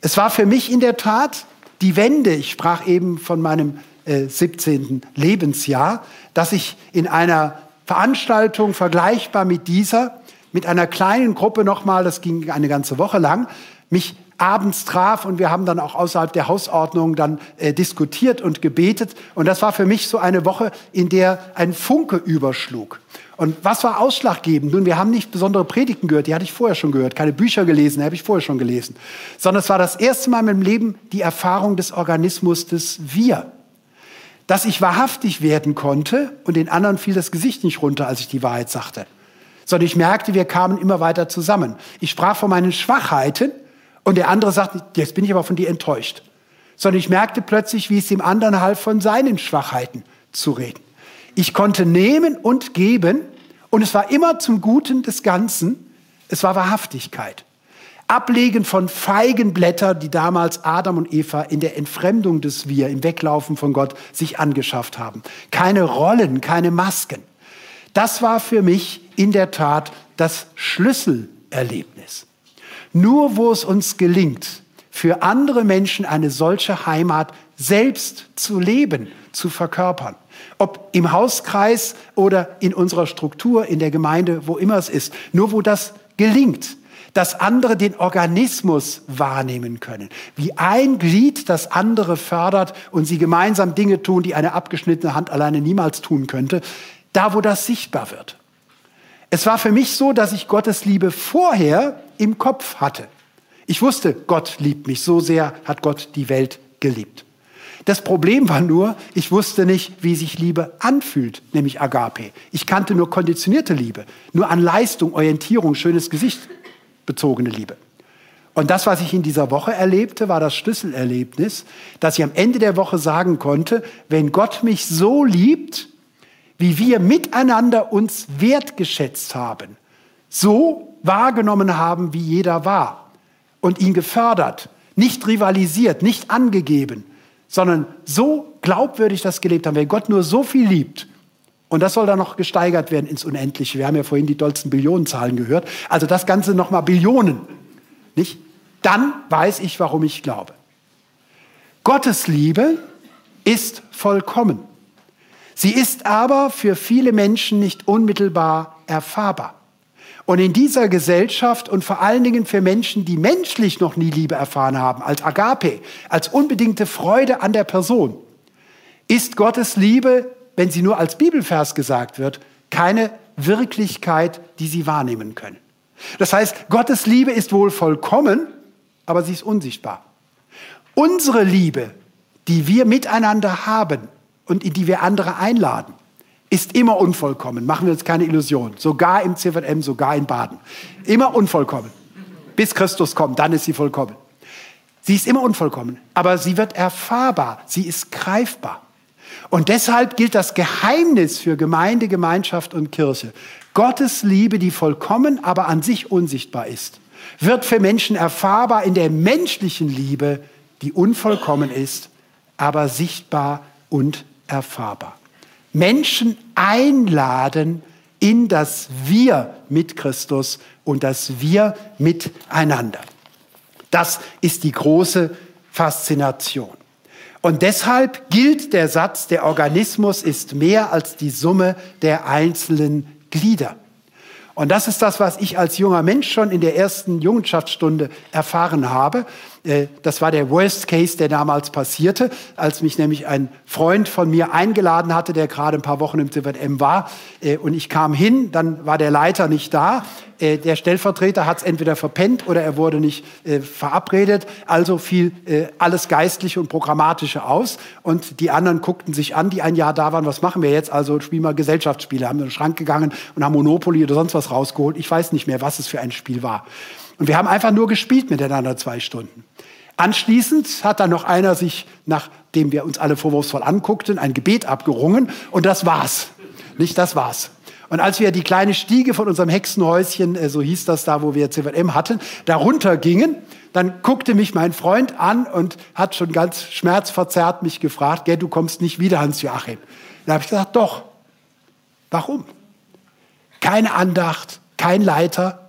Es war für mich in der Tat die Wende. Ich sprach eben von meinem äh, 17. Lebensjahr, dass ich in einer Veranstaltung vergleichbar mit dieser, mit einer kleinen Gruppe nochmal, das ging eine ganze Woche lang, mich abends traf und wir haben dann auch außerhalb der Hausordnung dann äh, diskutiert und gebetet. Und das war für mich so eine Woche, in der ein Funke überschlug. Und was war ausschlaggebend? Nun, wir haben nicht besondere Predigten gehört, die hatte ich vorher schon gehört, keine Bücher gelesen, die habe ich vorher schon gelesen, sondern es war das erste Mal in meinem Leben die Erfahrung des Organismus des Wir. Dass ich wahrhaftig werden konnte und den anderen fiel das Gesicht nicht runter, als ich die Wahrheit sagte. Sondern ich merkte, wir kamen immer weiter zusammen. Ich sprach von meinen Schwachheiten und der andere sagte, jetzt bin ich aber von dir enttäuscht. Sondern ich merkte plötzlich, wie es dem anderen half, von seinen Schwachheiten zu reden. Ich konnte nehmen und geben und es war immer zum Guten des Ganzen. Es war Wahrhaftigkeit. Ablegen von Feigenblätter, die damals Adam und Eva in der Entfremdung des Wir, im Weglaufen von Gott sich angeschafft haben. Keine Rollen, keine Masken. Das war für mich in der Tat das Schlüsselerlebnis. Nur wo es uns gelingt, für andere Menschen eine solche Heimat selbst zu leben, zu verkörpern, ob im Hauskreis oder in unserer Struktur, in der Gemeinde, wo immer es ist. Nur wo das gelingt, dass andere den Organismus wahrnehmen können. Wie ein Glied das andere fördert und sie gemeinsam Dinge tun, die eine abgeschnittene Hand alleine niemals tun könnte. Da, wo das sichtbar wird. Es war für mich so, dass ich Gottes Liebe vorher im Kopf hatte. Ich wusste, Gott liebt mich. So sehr hat Gott die Welt geliebt. Das Problem war nur, ich wusste nicht, wie sich Liebe anfühlt, nämlich Agape. Ich kannte nur konditionierte Liebe, nur an Leistung, Orientierung, schönes Gesicht bezogene Liebe. Und das, was ich in dieser Woche erlebte, war das Schlüsselerlebnis, dass ich am Ende der Woche sagen konnte, wenn Gott mich so liebt, wie wir miteinander uns wertgeschätzt haben, so wahrgenommen haben, wie jeder war und ihn gefördert, nicht rivalisiert, nicht angegeben, sondern so glaubwürdig das gelebt haben. Wenn Gott nur so viel liebt, und das soll dann noch gesteigert werden ins Unendliche. Wir haben ja vorhin die dollsten Billionenzahlen gehört. Also das Ganze nochmal Billionen. Nicht? Dann weiß ich, warum ich glaube. Gottes Liebe ist vollkommen. Sie ist aber für viele Menschen nicht unmittelbar erfahrbar. Und in dieser Gesellschaft und vor allen Dingen für Menschen, die menschlich noch nie Liebe erfahren haben, als Agape, als unbedingte Freude an der Person, ist Gottes Liebe, wenn sie nur als Bibelvers gesagt wird, keine Wirklichkeit, die sie wahrnehmen können. Das heißt, Gottes Liebe ist wohl vollkommen, aber sie ist unsichtbar. Unsere Liebe, die wir miteinander haben und in die wir andere einladen, ist immer unvollkommen. Machen wir uns keine Illusion. Sogar im CVM, sogar in Baden. Immer unvollkommen. Bis Christus kommt, dann ist sie vollkommen. Sie ist immer unvollkommen, aber sie wird erfahrbar, sie ist greifbar. Und deshalb gilt das Geheimnis für Gemeinde, Gemeinschaft und Kirche. Gottes Liebe, die vollkommen, aber an sich unsichtbar ist, wird für Menschen erfahrbar in der menschlichen Liebe, die unvollkommen ist, aber sichtbar und erfahrbar. Menschen einladen in das Wir mit Christus und das Wir miteinander. Das ist die große Faszination. Und deshalb gilt der Satz, der Organismus ist mehr als die Summe der einzelnen Glieder. Und das ist das, was ich als junger Mensch schon in der ersten Jungenschaftsstunde erfahren habe. Äh, das war der Worst Case, der damals passierte, als mich nämlich ein Freund von mir eingeladen hatte, der gerade ein paar Wochen im ZWM war. Äh, und ich kam hin, dann war der Leiter nicht da. Äh, der Stellvertreter hat es entweder verpennt oder er wurde nicht verabredet. Also fiel alles Geistliche und Programmatische aus. Und die anderen guckten sich an, die ein Jahr da waren. Was machen wir jetzt? Also spielen wir Gesellschaftsspiele. Haben in den Schrank gegangen und haben Monopoly oder sonst was rausgeholt. Ich weiß nicht mehr, was es für ein Spiel war. Und wir haben einfach nur gespielt miteinander zwei Stunden. Anschließend hat dann noch einer sich, nachdem wir uns alle vorwurfsvoll anguckten, ein Gebet abgerungen und das war's. Nicht, das war's. Und als wir die kleine Stiege von unserem Hexenhäuschen, äh, so hieß das da, wo wir CVM hatten, darunter gingen, dann guckte mich mein Freund an und hat schon ganz schmerzverzerrt mich gefragt, gell, du kommst nicht wieder, Hans-Joachim. Da habe ich gesagt, doch. Warum? Keine Andacht, kein Leiter.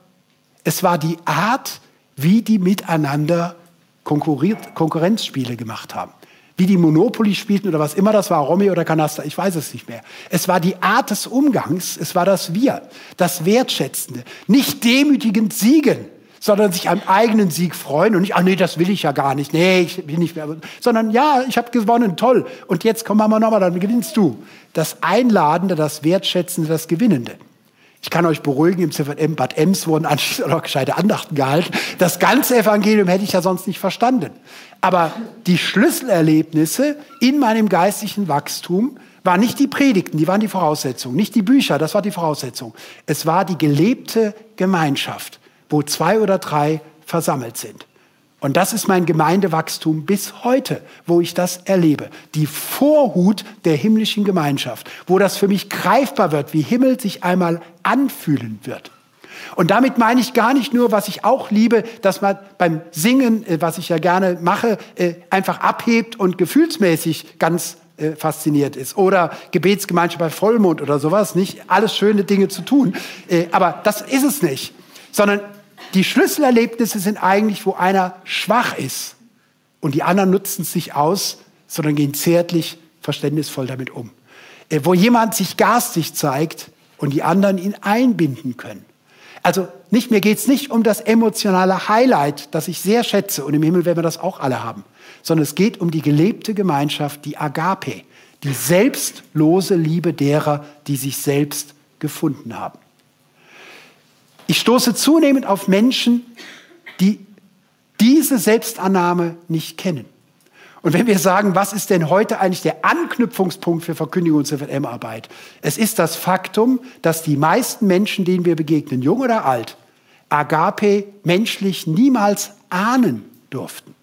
Es war die Art, wie die miteinander Konkurrenzspiele gemacht haben. Wie die Monopoly spielten oder was immer das war, Romy oder Canaster, ich weiß es nicht mehr. Es war die Art des Umgangs, es war das Wir, das Wertschätzende. Nicht demütigend siegen, sondern sich am eigenen Sieg freuen und nicht, ach nee, das will ich ja gar nicht, nee, ich bin nicht mehr, sondern ja, ich habe gewonnen, toll. Und jetzt komm mal nochmal, dann gewinnst du. Das Einladende, das Wertschätzende, das Gewinnende. Ich kann euch beruhigen, im ZVM Bad Ems wurden auch gescheite Andachten gehalten. Das ganze Evangelium hätte ich ja sonst nicht verstanden. Aber die Schlüsselerlebnisse in meinem geistlichen Wachstum waren nicht die Predigten, die waren die Voraussetzung, nicht die Bücher, das war die Voraussetzung. Es war die gelebte Gemeinschaft, wo zwei oder drei versammelt sind. Und das ist mein Gemeindewachstum bis heute, wo ich das erlebe. Die Vorhut der himmlischen Gemeinschaft, wo das für mich greifbar wird, wie Himmel sich einmal anfühlen wird. Und damit meine ich gar nicht nur, was ich auch liebe, dass man beim Singen, äh, was ich ja gerne mache, äh, einfach abhebt und gefühlsmäßig ganz äh, fasziniert ist. Oder Gebetsgemeinschaft bei Vollmond oder sowas. Nicht alles schöne Dinge zu tun. Aber das ist es nicht. Sondern die Schlüsselerlebnisse sind eigentlich, wo einer schwach ist und die anderen nutzen es sich aus, sondern gehen zärtlich, verständnisvoll damit um. Äh, wo jemand sich garstig zeigt und die anderen ihn einbinden können. Also nicht, mir geht es nicht um das emotionale Highlight, das ich sehr schätze, und im Himmel werden wir das auch alle haben, sondern es geht um die gelebte Gemeinschaft, die Agape, die selbstlose Liebe derer, die sich selbst gefunden haben. Ich stoße zunehmend auf Menschen, die diese Selbstannahme nicht kennen. Und wenn wir sagen, was ist denn heute eigentlich der Anknüpfungspunkt für Verkündigung und CVM-Arbeit? Es ist das Faktum, dass die meisten Menschen, denen wir begegnen, jung oder alt, Agape menschlich niemals ahnen durften.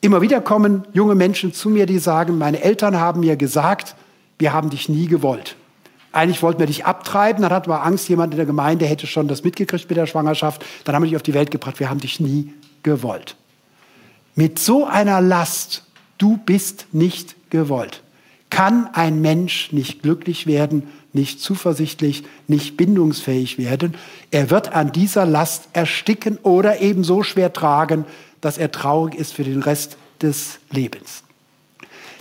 Immer wieder kommen junge Menschen zu mir, die sagen, meine Eltern haben mir gesagt, wir haben dich nie gewollt. Eigentlich wollten wir dich abtreiben, dann hatten wir Angst, jemand in der Gemeinde hätte schon das mitgekriegt mit der Schwangerschaft. Dann haben wir dich auf die Welt gebracht, wir haben dich nie gewollt. Mit so einer Last, du bist nicht gewollt, kann ein Mensch nicht glücklich werden, nicht zuversichtlich, nicht bindungsfähig werden. Er wird an dieser Last ersticken oder eben so schwer tragen, dass er traurig ist für den Rest des Lebens.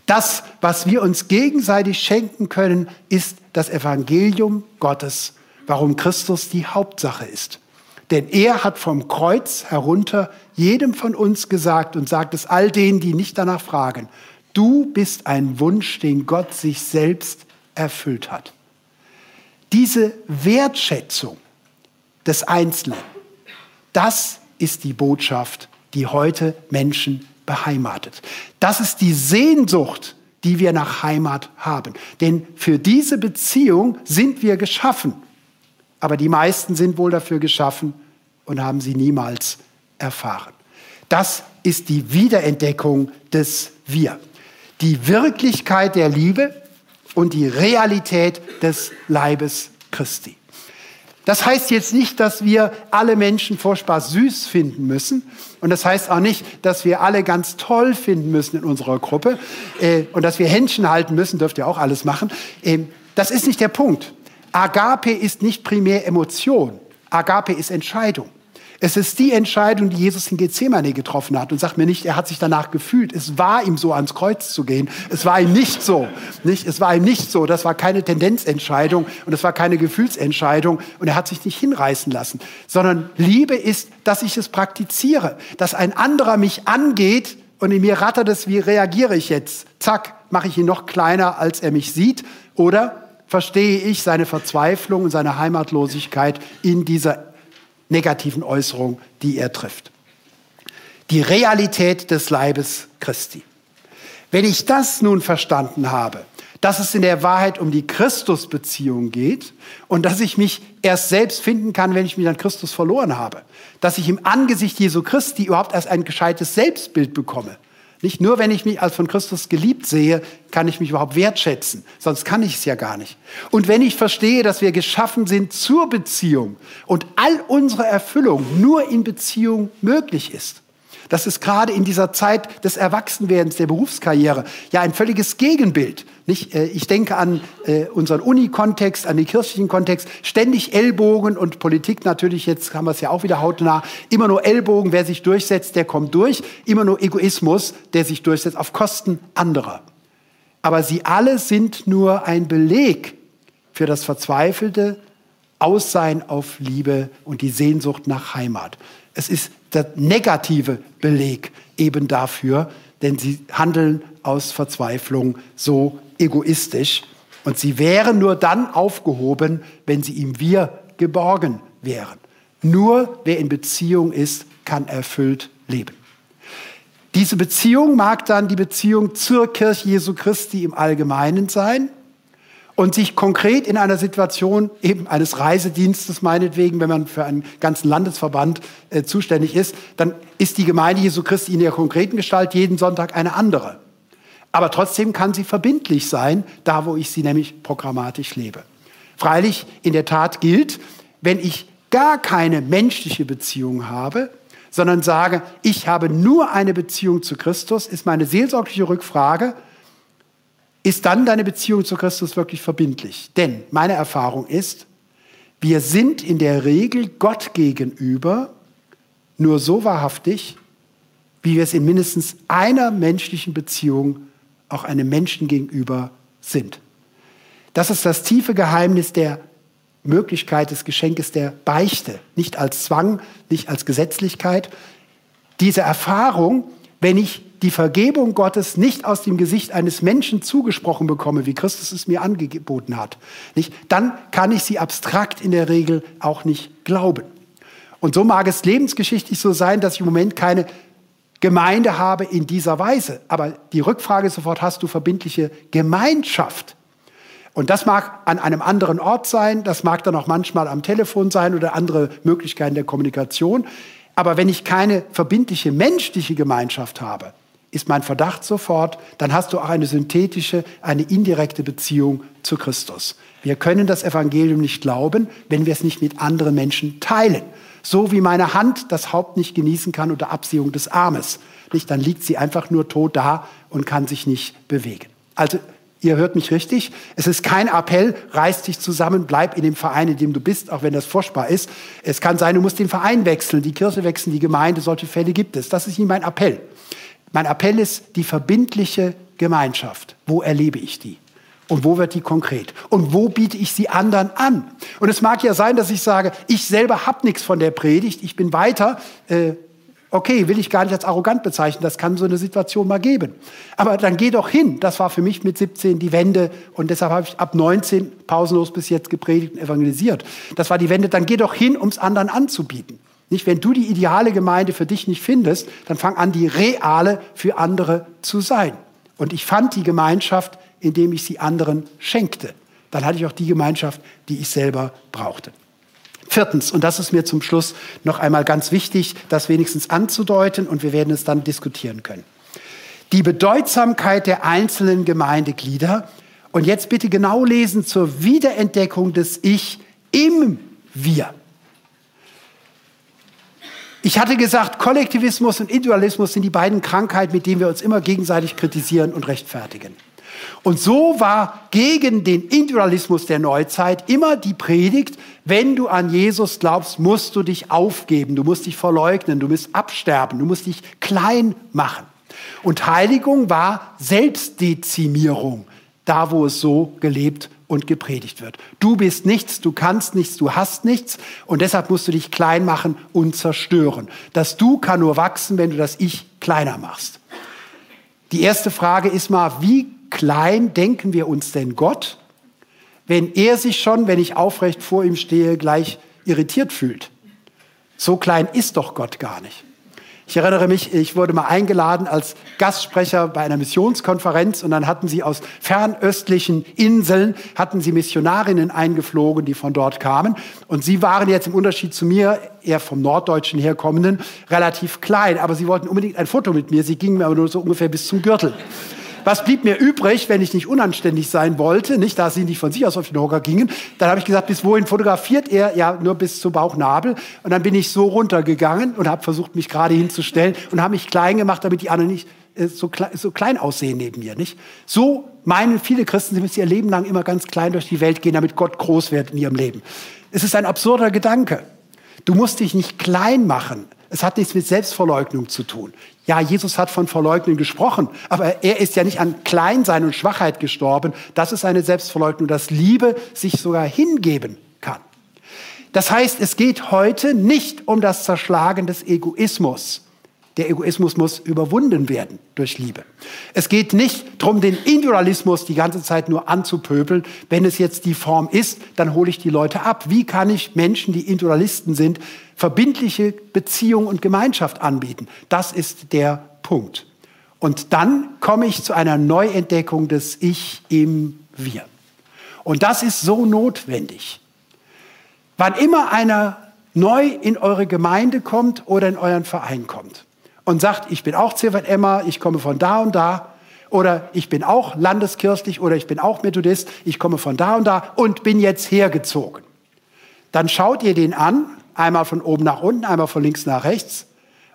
Das, was wir uns gegenseitig schenken können, ist das Evangelium Gottes, warum Christus die Hauptsache ist. Denn er hat vom Kreuz herunter jedem von uns gesagt und sagt es all denen, die nicht danach fragen, du bist ein Wunsch, den Gott sich selbst erfüllt hat. Diese Wertschätzung des Einzelnen, das ist die Botschaft, die heute Menschen beheimatet. Das ist die Sehnsucht, die wir nach Heimat haben. Denn für diese Beziehung sind wir geschaffen. Aber die meisten sind wohl dafür geschaffen und haben sie niemals erfahren. Das ist die Wiederentdeckung des Wir. Die Wirklichkeit der Liebe und die Realität des Leibes Christi. Das heißt jetzt nicht, dass wir alle Menschen furchtbar süß finden müssen. Und das heißt auch nicht, dass wir alle ganz toll finden müssen in unserer Gruppe. Äh, und dass wir Händchen halten müssen, dürft ihr auch alles machen. Ähm, das ist nicht der Punkt. Agape ist nicht primär Emotion. Agape ist Entscheidung. Es ist die Entscheidung, die Jesus in Gethsemane getroffen hat. Und sagt mir nicht, er hat sich danach gefühlt. Es war ihm so, ans Kreuz zu gehen. Es war ihm nicht so. Nicht? Es war ihm nicht so. Das war keine Tendenzentscheidung und es war keine Gefühlsentscheidung. Und er hat sich nicht hinreißen lassen. Sondern Liebe ist, dass ich es praktiziere. Dass ein anderer mich angeht und in mir rattert es, wie reagiere ich jetzt? Zack, mache ich ihn noch kleiner, als er mich sieht. Oder verstehe ich seine Verzweiflung und seine Heimatlosigkeit in dieser negativen Äußerung, die er trifft. Die Realität des Leibes Christi. Wenn ich das nun verstanden habe, dass es in der Wahrheit um die Christusbeziehung geht und dass ich mich erst selbst finden kann, wenn ich mich an Christus verloren habe, dass ich im Angesicht Jesu Christi überhaupt erst ein gescheites Selbstbild bekomme, nicht nur, wenn ich mich als von Christus geliebt sehe, kann ich mich überhaupt wertschätzen. Sonst kann ich es ja gar nicht. Und wenn ich verstehe, dass wir geschaffen sind zur Beziehung und all unsere Erfüllung nur in Beziehung möglich ist, das ist gerade in dieser Zeit des Erwachsenwerdens, der Berufskarriere, ja ein völliges Gegenbild. Nicht? Äh, ich denke an äh, unseren Uni-Kontext, an den kirchlichen Kontext, ständig Ellbogen und Politik natürlich, jetzt haben wir es ja auch wieder hautnah, immer nur Ellbogen, wer sich durchsetzt, der kommt durch, immer nur Egoismus, der sich durchsetzt auf Kosten anderer. Aber sie alle sind nur ein Beleg für das verzweifelte Aussein auf Liebe und die Sehnsucht nach Heimat. Es ist der negative Beleg eben dafür, denn sie handeln aus Verzweiflung so egoistisch. Und sie wären nur dann aufgehoben, wenn sie ihm wir geborgen wären. Nur wer in Beziehung ist, kann erfüllt leben. Diese Beziehung mag dann die Beziehung zur Kirche Jesu Christi im Allgemeinen sein und sich konkret in einer Situation eben eines Reisedienstes meinetwegen, wenn man für einen ganzen Landesverband äh, zuständig ist, dann ist die Gemeinde Jesu Christi in der konkreten Gestalt jeden Sonntag eine andere. Aber trotzdem kann sie verbindlich sein, da wo ich sie nämlich programmatisch lebe. Freilich, in der Tat gilt, wenn ich gar keine menschliche Beziehung habe, sondern sage, ich habe nur eine Beziehung zu Christus, ist meine seelsorgliche Rückfrage, ist dann deine Beziehung zu Christus wirklich verbindlich? Denn meine Erfahrung ist, wir sind in der Regel Gott gegenüber nur so wahrhaftig, wie wir es in mindestens einer menschlichen Beziehung auch einem Menschen gegenüber sind. Das ist das tiefe Geheimnis der Möglichkeit des Geschenkes der Beichte, nicht als Zwang, nicht als Gesetzlichkeit. Diese Erfahrung, wenn ich die Vergebung Gottes nicht aus dem Gesicht eines Menschen zugesprochen bekomme, wie Christus es mir angeboten hat, nicht, dann kann ich sie abstrakt in der Regel auch nicht glauben. Und so mag es lebensgeschichtlich so sein, dass ich im Moment keine Gemeinde habe in dieser Weise. Aber die Rückfrage ist sofort, hast du verbindliche Gemeinschaft? Und das mag an einem anderen Ort sein, das mag dann auch manchmal am Telefon sein oder andere Möglichkeiten der Kommunikation. Aber wenn ich keine verbindliche menschliche Gemeinschaft habe, ist mein Verdacht sofort, dann hast du auch eine synthetische, eine indirekte Beziehung zu Christus. Wir können das Evangelium nicht glauben, wenn wir es nicht mit anderen Menschen teilen. So wie meine Hand das Haupt nicht genießen kann unter Absehung des Armes. Nicht? Dann liegt sie einfach nur tot da und kann sich nicht bewegen. Also Ihr hört mich richtig. Es ist kein Appell, reiß dich zusammen, bleib in dem Verein, in dem du bist, auch wenn das furchtbar ist. Es kann sein, du musst den Verein wechseln, die Kirche wechseln, die Gemeinde, solche Fälle gibt es. Das ist nicht mein Appell. Mein Appell ist die verbindliche Gemeinschaft. Wo erlebe ich die? Und wo wird die konkret? Und wo biete ich sie anderen an? Und es mag ja sein, dass ich sage, ich selber habe nichts von der Predigt, ich bin weiter. Äh, Okay, will ich gar nicht als arrogant bezeichnen, das kann so eine Situation mal geben. Aber dann geh doch hin. Das war für mich mit 17 die Wende und deshalb habe ich ab 19 pausenlos bis jetzt gepredigt und evangelisiert. Das war die Wende. Dann geh doch hin, um es anderen anzubieten. Nicht, wenn du die ideale Gemeinde für dich nicht findest, dann fang an, die reale für andere zu sein. Und ich fand die Gemeinschaft, indem ich sie anderen schenkte. Dann hatte ich auch die Gemeinschaft, die ich selber brauchte. Viertens, und das ist mir zum Schluss noch einmal ganz wichtig, das wenigstens anzudeuten und wir werden es dann diskutieren können. Die Bedeutsamkeit der einzelnen Gemeindeglieder und jetzt bitte genau lesen zur Wiederentdeckung des Ich im Wir. Ich hatte gesagt, Kollektivismus und Individualismus sind die beiden Krankheiten, mit denen wir uns immer gegenseitig kritisieren und rechtfertigen. Und so war gegen den Individualismus der Neuzeit immer die Predigt, wenn du an Jesus glaubst, musst du dich aufgeben, du musst dich verleugnen, du musst absterben, du musst dich klein machen. Und Heiligung war Selbstdezimierung, da wo es so gelebt und gepredigt wird. Du bist nichts, du kannst nichts, du hast nichts und deshalb musst du dich klein machen und zerstören. Das Du kann nur wachsen, wenn du das Ich kleiner machst. Die erste Frage ist mal, wie klein denken wir uns denn Gott, wenn er sich schon, wenn ich aufrecht vor ihm stehe, gleich irritiert fühlt? So klein ist doch Gott gar nicht. Ich erinnere mich, ich wurde mal eingeladen als Gastsprecher bei einer Missionskonferenz und dann hatten sie aus fernöstlichen Inseln, hatten sie Missionarinnen eingeflogen, die von dort kamen. Und sie waren jetzt im Unterschied zu mir, eher vom Norddeutschen herkommenden, relativ klein. Aber sie wollten unbedingt ein Foto mit mir. Sie gingen mir aber nur so ungefähr bis zum Gürtel. Was blieb mir übrig, wenn ich nicht unanständig sein wollte, nicht, da sie nicht von sich aus auf den Hocker gingen? Dann habe ich gesagt, bis wohin fotografiert er? Ja, nur bis zum Bauchnabel. Und dann bin ich so runtergegangen und habe versucht, mich gerade hinzustellen und habe mich klein gemacht, damit die anderen nicht äh, so, klein, so klein aussehen neben mir, nicht? So meinen viele Christen, sie müssen ihr Leben lang immer ganz klein durch die Welt gehen, damit Gott groß wird in ihrem Leben. Es ist ein absurder Gedanke. Du musst dich nicht klein machen. Es hat nichts mit Selbstverleugnung zu tun. Ja, Jesus hat von Verleugnung gesprochen, aber er ist ja nicht an Kleinsein und Schwachheit gestorben. Das ist eine Selbstverleugnung, dass Liebe sich sogar hingeben kann. Das heißt, es geht heute nicht um das Zerschlagen des Egoismus. Der Egoismus muss überwunden werden durch Liebe. Es geht nicht darum, den Individualismus die ganze Zeit nur anzupöbeln. Wenn es jetzt die Form ist, dann hole ich die Leute ab. Wie kann ich Menschen, die Individualisten sind, verbindliche Beziehung und Gemeinschaft anbieten? Das ist der Punkt. Und dann komme ich zu einer Neuentdeckung des Ich im Wir. Und das ist so notwendig. Wann immer einer neu in eure Gemeinde kommt oder in euren Verein kommt, und sagt, ich bin auch CVMer, ich komme von da und da, oder ich bin auch landeskirchlich oder ich bin auch Methodist, ich komme von da und da und bin jetzt hergezogen. Dann schaut ihr den an, einmal von oben nach unten, einmal von links nach rechts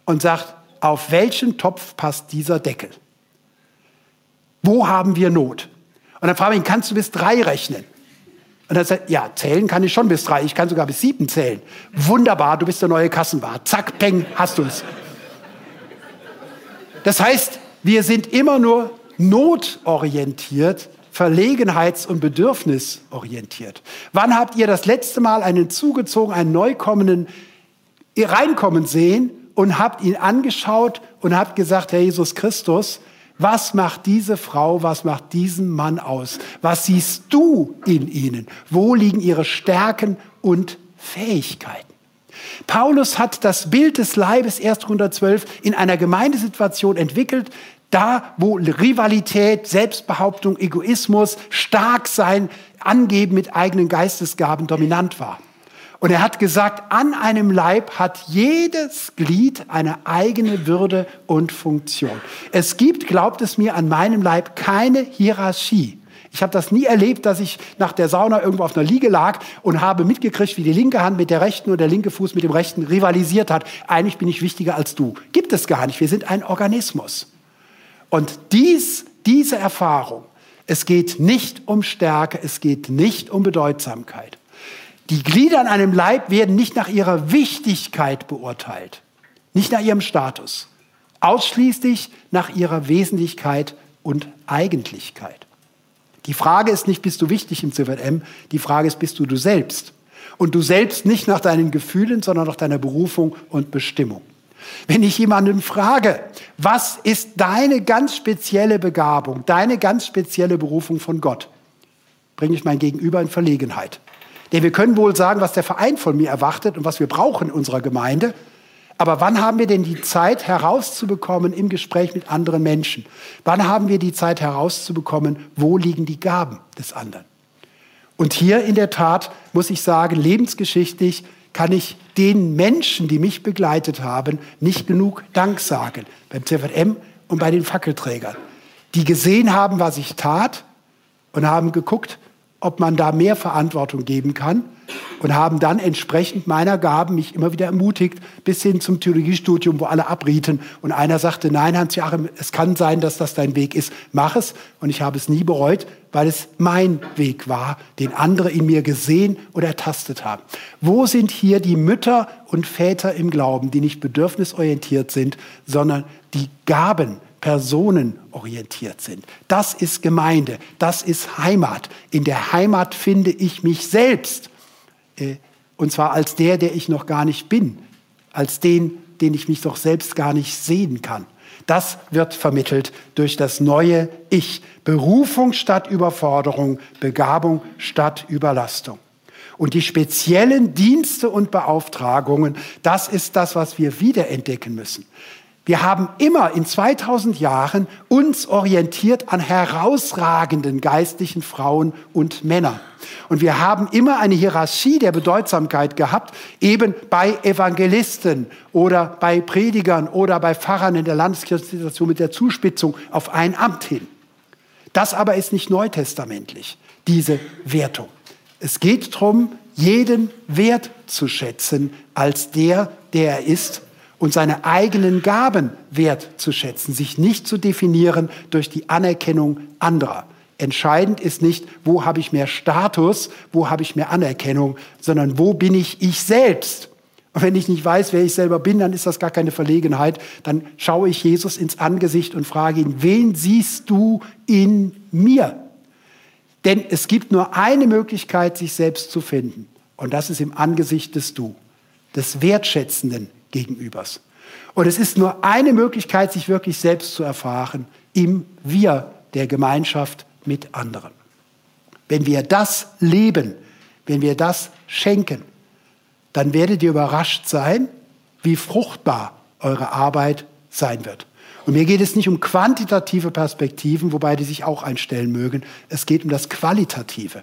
und sagt, auf welchen Topf passt dieser Deckel? Wo haben wir Not? Und dann frage ich ihn, kannst du bis drei rechnen? Und er sagt, ja, zählen kann ich schon bis drei, ich kann sogar bis sieben zählen. Wunderbar, du bist der neue Kassenwart. Zack, peng, hast du es. Das heißt, wir sind immer nur notorientiert, verlegenheits- und bedürfnisorientiert. Wann habt ihr das letzte Mal einen zugezogen, einen Neukommenden reinkommen sehen und habt ihn angeschaut und habt gesagt, Herr Jesus Christus, was macht diese Frau, was macht diesen Mann aus? Was siehst du in ihnen? Wo liegen ihre Stärken und Fähigkeiten? Paulus hat das Bild des Leibes 1. 112 in einer Gemeindesituation entwickelt, da wo Rivalität, Selbstbehauptung, Egoismus, stark sein, angeben mit eigenen Geistesgaben dominant war. Und er hat gesagt, an einem Leib hat jedes Glied eine eigene Würde und Funktion. Es gibt, glaubt es mir, an meinem Leib keine Hierarchie. Ich habe das nie erlebt, dass ich nach der Sauna irgendwo auf einer Liege lag und habe mitgekriegt, wie die linke Hand mit der rechten und der linke Fuß mit dem rechten rivalisiert hat. Eigentlich bin ich wichtiger als du. Gibt es gar nicht. Wir sind ein Organismus. Und dies, diese Erfahrung, es geht nicht um Stärke, es geht nicht um Bedeutsamkeit. Die Glieder an einem Leib werden nicht nach ihrer Wichtigkeit beurteilt, nicht nach ihrem Status, ausschließlich nach ihrer Wesentlichkeit und Eigentlichkeit. Die Frage ist nicht, bist du wichtig im CVM, die Frage ist, bist du du selbst? Und du selbst nicht nach deinen Gefühlen, sondern nach deiner Berufung und Bestimmung. Wenn ich jemanden frage, was ist deine ganz spezielle Begabung, deine ganz spezielle Berufung von Gott, bringe ich mein Gegenüber in Verlegenheit. Denn wir können wohl sagen, was der Verein von mir erwartet und was wir brauchen in unserer Gemeinde. Aber wann haben wir denn die Zeit herauszubekommen im Gespräch mit anderen Menschen? Wann haben wir die Zeit herauszubekommen, wo liegen die Gaben des anderen? Und hier in der Tat muss ich sagen, lebensgeschichtlich kann ich den Menschen, die mich begleitet haben, nicht genug Dank sagen. Beim CVM und bei den Fackelträgern. Die gesehen haben, was ich tat und haben geguckt, ob man da mehr Verantwortung geben kann und haben dann entsprechend meiner Gaben mich immer wieder ermutigt, bis hin zum Theologiestudium, wo alle abrieten. Und einer sagte, nein, Hans-Joachim, es kann sein, dass das dein Weg ist, mach es. Und ich habe es nie bereut, weil es mein Weg war, den andere in mir gesehen oder ertastet haben. Wo sind hier die Mütter und Väter im Glauben, die nicht bedürfnisorientiert sind, sondern die Gaben personenorientiert sind. Das ist Gemeinde, das ist Heimat. In der Heimat finde ich mich selbst. Äh, und zwar als der, der ich noch gar nicht bin, als den, den ich mich doch selbst gar nicht sehen kann. Das wird vermittelt durch das neue Ich. Berufung statt Überforderung, Begabung statt Überlastung. Und die speziellen Dienste und Beauftragungen, das ist das, was wir wiederentdecken müssen. Wir haben immer in 2000 Jahren uns orientiert an herausragenden geistlichen Frauen und Männern. Und wir haben immer eine Hierarchie der Bedeutsamkeit gehabt, eben bei Evangelisten oder bei Predigern oder bei Pfarrern in der Landeskirchensituation mit der Zuspitzung auf ein Amt hin. Das aber ist nicht neutestamentlich, diese Wertung. Es geht darum, jeden Wert zu schätzen als der, der er ist und seine eigenen Gaben wertzuschätzen, sich nicht zu definieren durch die Anerkennung anderer. Entscheidend ist nicht, wo habe ich mehr Status, wo habe ich mehr Anerkennung, sondern wo bin ich ich selbst. Und wenn ich nicht weiß, wer ich selber bin, dann ist das gar keine Verlegenheit. Dann schaue ich Jesus ins Angesicht und frage ihn, wen siehst du in mir? Denn es gibt nur eine Möglichkeit, sich selbst zu finden. Und das ist im Angesicht des Du, des Wertschätzenden, Gegenübers. Und es ist nur eine Möglichkeit, sich wirklich selbst zu erfahren, im Wir der Gemeinschaft mit anderen. Wenn wir das leben, wenn wir das schenken, dann werdet ihr überrascht sein, wie fruchtbar eure Arbeit sein wird. Und mir geht es nicht um quantitative Perspektiven, wobei die sich auch einstellen mögen. Es geht um das Qualitative.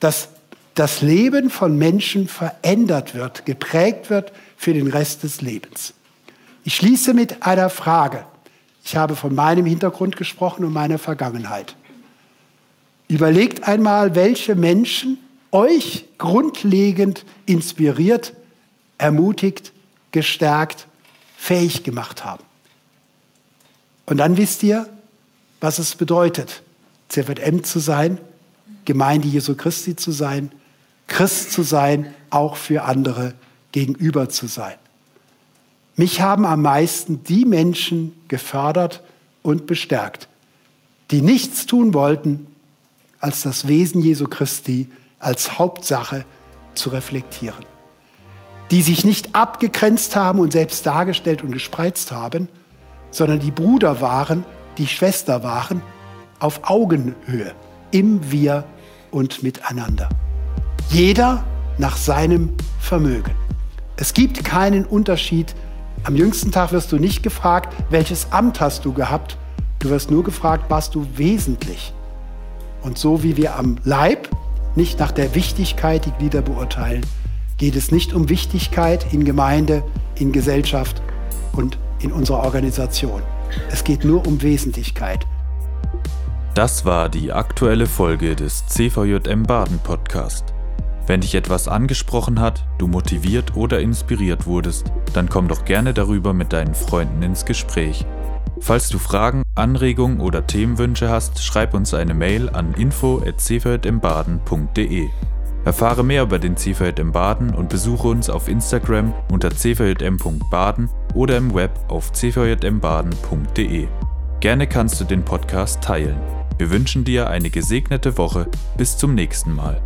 Dass das Leben von Menschen verändert wird, geprägt wird für den Rest des Lebens. Ich schließe mit einer Frage. Ich habe von meinem Hintergrund gesprochen und meiner Vergangenheit. Überlegt einmal, welche Menschen euch grundlegend inspiriert, ermutigt, gestärkt, fähig gemacht haben. Und dann wisst ihr, was es bedeutet, ZWM zu sein, Gemeinde Jesu Christi zu sein, Christ zu sein, auch für andere gegenüber zu sein. Mich haben am meisten die Menschen gefördert und bestärkt, die nichts tun wollten, als das Wesen Jesu Christi als Hauptsache zu reflektieren. Die sich nicht abgegrenzt haben und selbst dargestellt und gespreizt haben, sondern die Bruder waren, die Schwester waren, auf Augenhöhe, im Wir und miteinander. Jeder nach seinem Vermögen. Es gibt keinen Unterschied. Am jüngsten Tag wirst du nicht gefragt, welches Amt hast du gehabt. Du wirst nur gefragt, warst du wesentlich. Und so wie wir am Leib nicht nach der Wichtigkeit die Glieder beurteilen, geht es nicht um Wichtigkeit in Gemeinde, in Gesellschaft und in unserer Organisation. Es geht nur um Wesentlichkeit. Das war die aktuelle Folge des CVJM Baden Podcast. Wenn dich etwas angesprochen hat, du motiviert oder inspiriert wurdest, dann komm doch gerne darüber mit deinen Freunden ins Gespräch. Falls du Fragen, Anregungen oder Themenwünsche hast, schreib uns eine Mail an info@cvjmbaden.de. Erfahre mehr über den CVJM Baden und besuche uns auf Instagram unter cvjm.baden oder im Web auf cvjmbaden.de. Gerne kannst du den Podcast teilen. Wir wünschen dir eine gesegnete Woche. Bis zum nächsten Mal.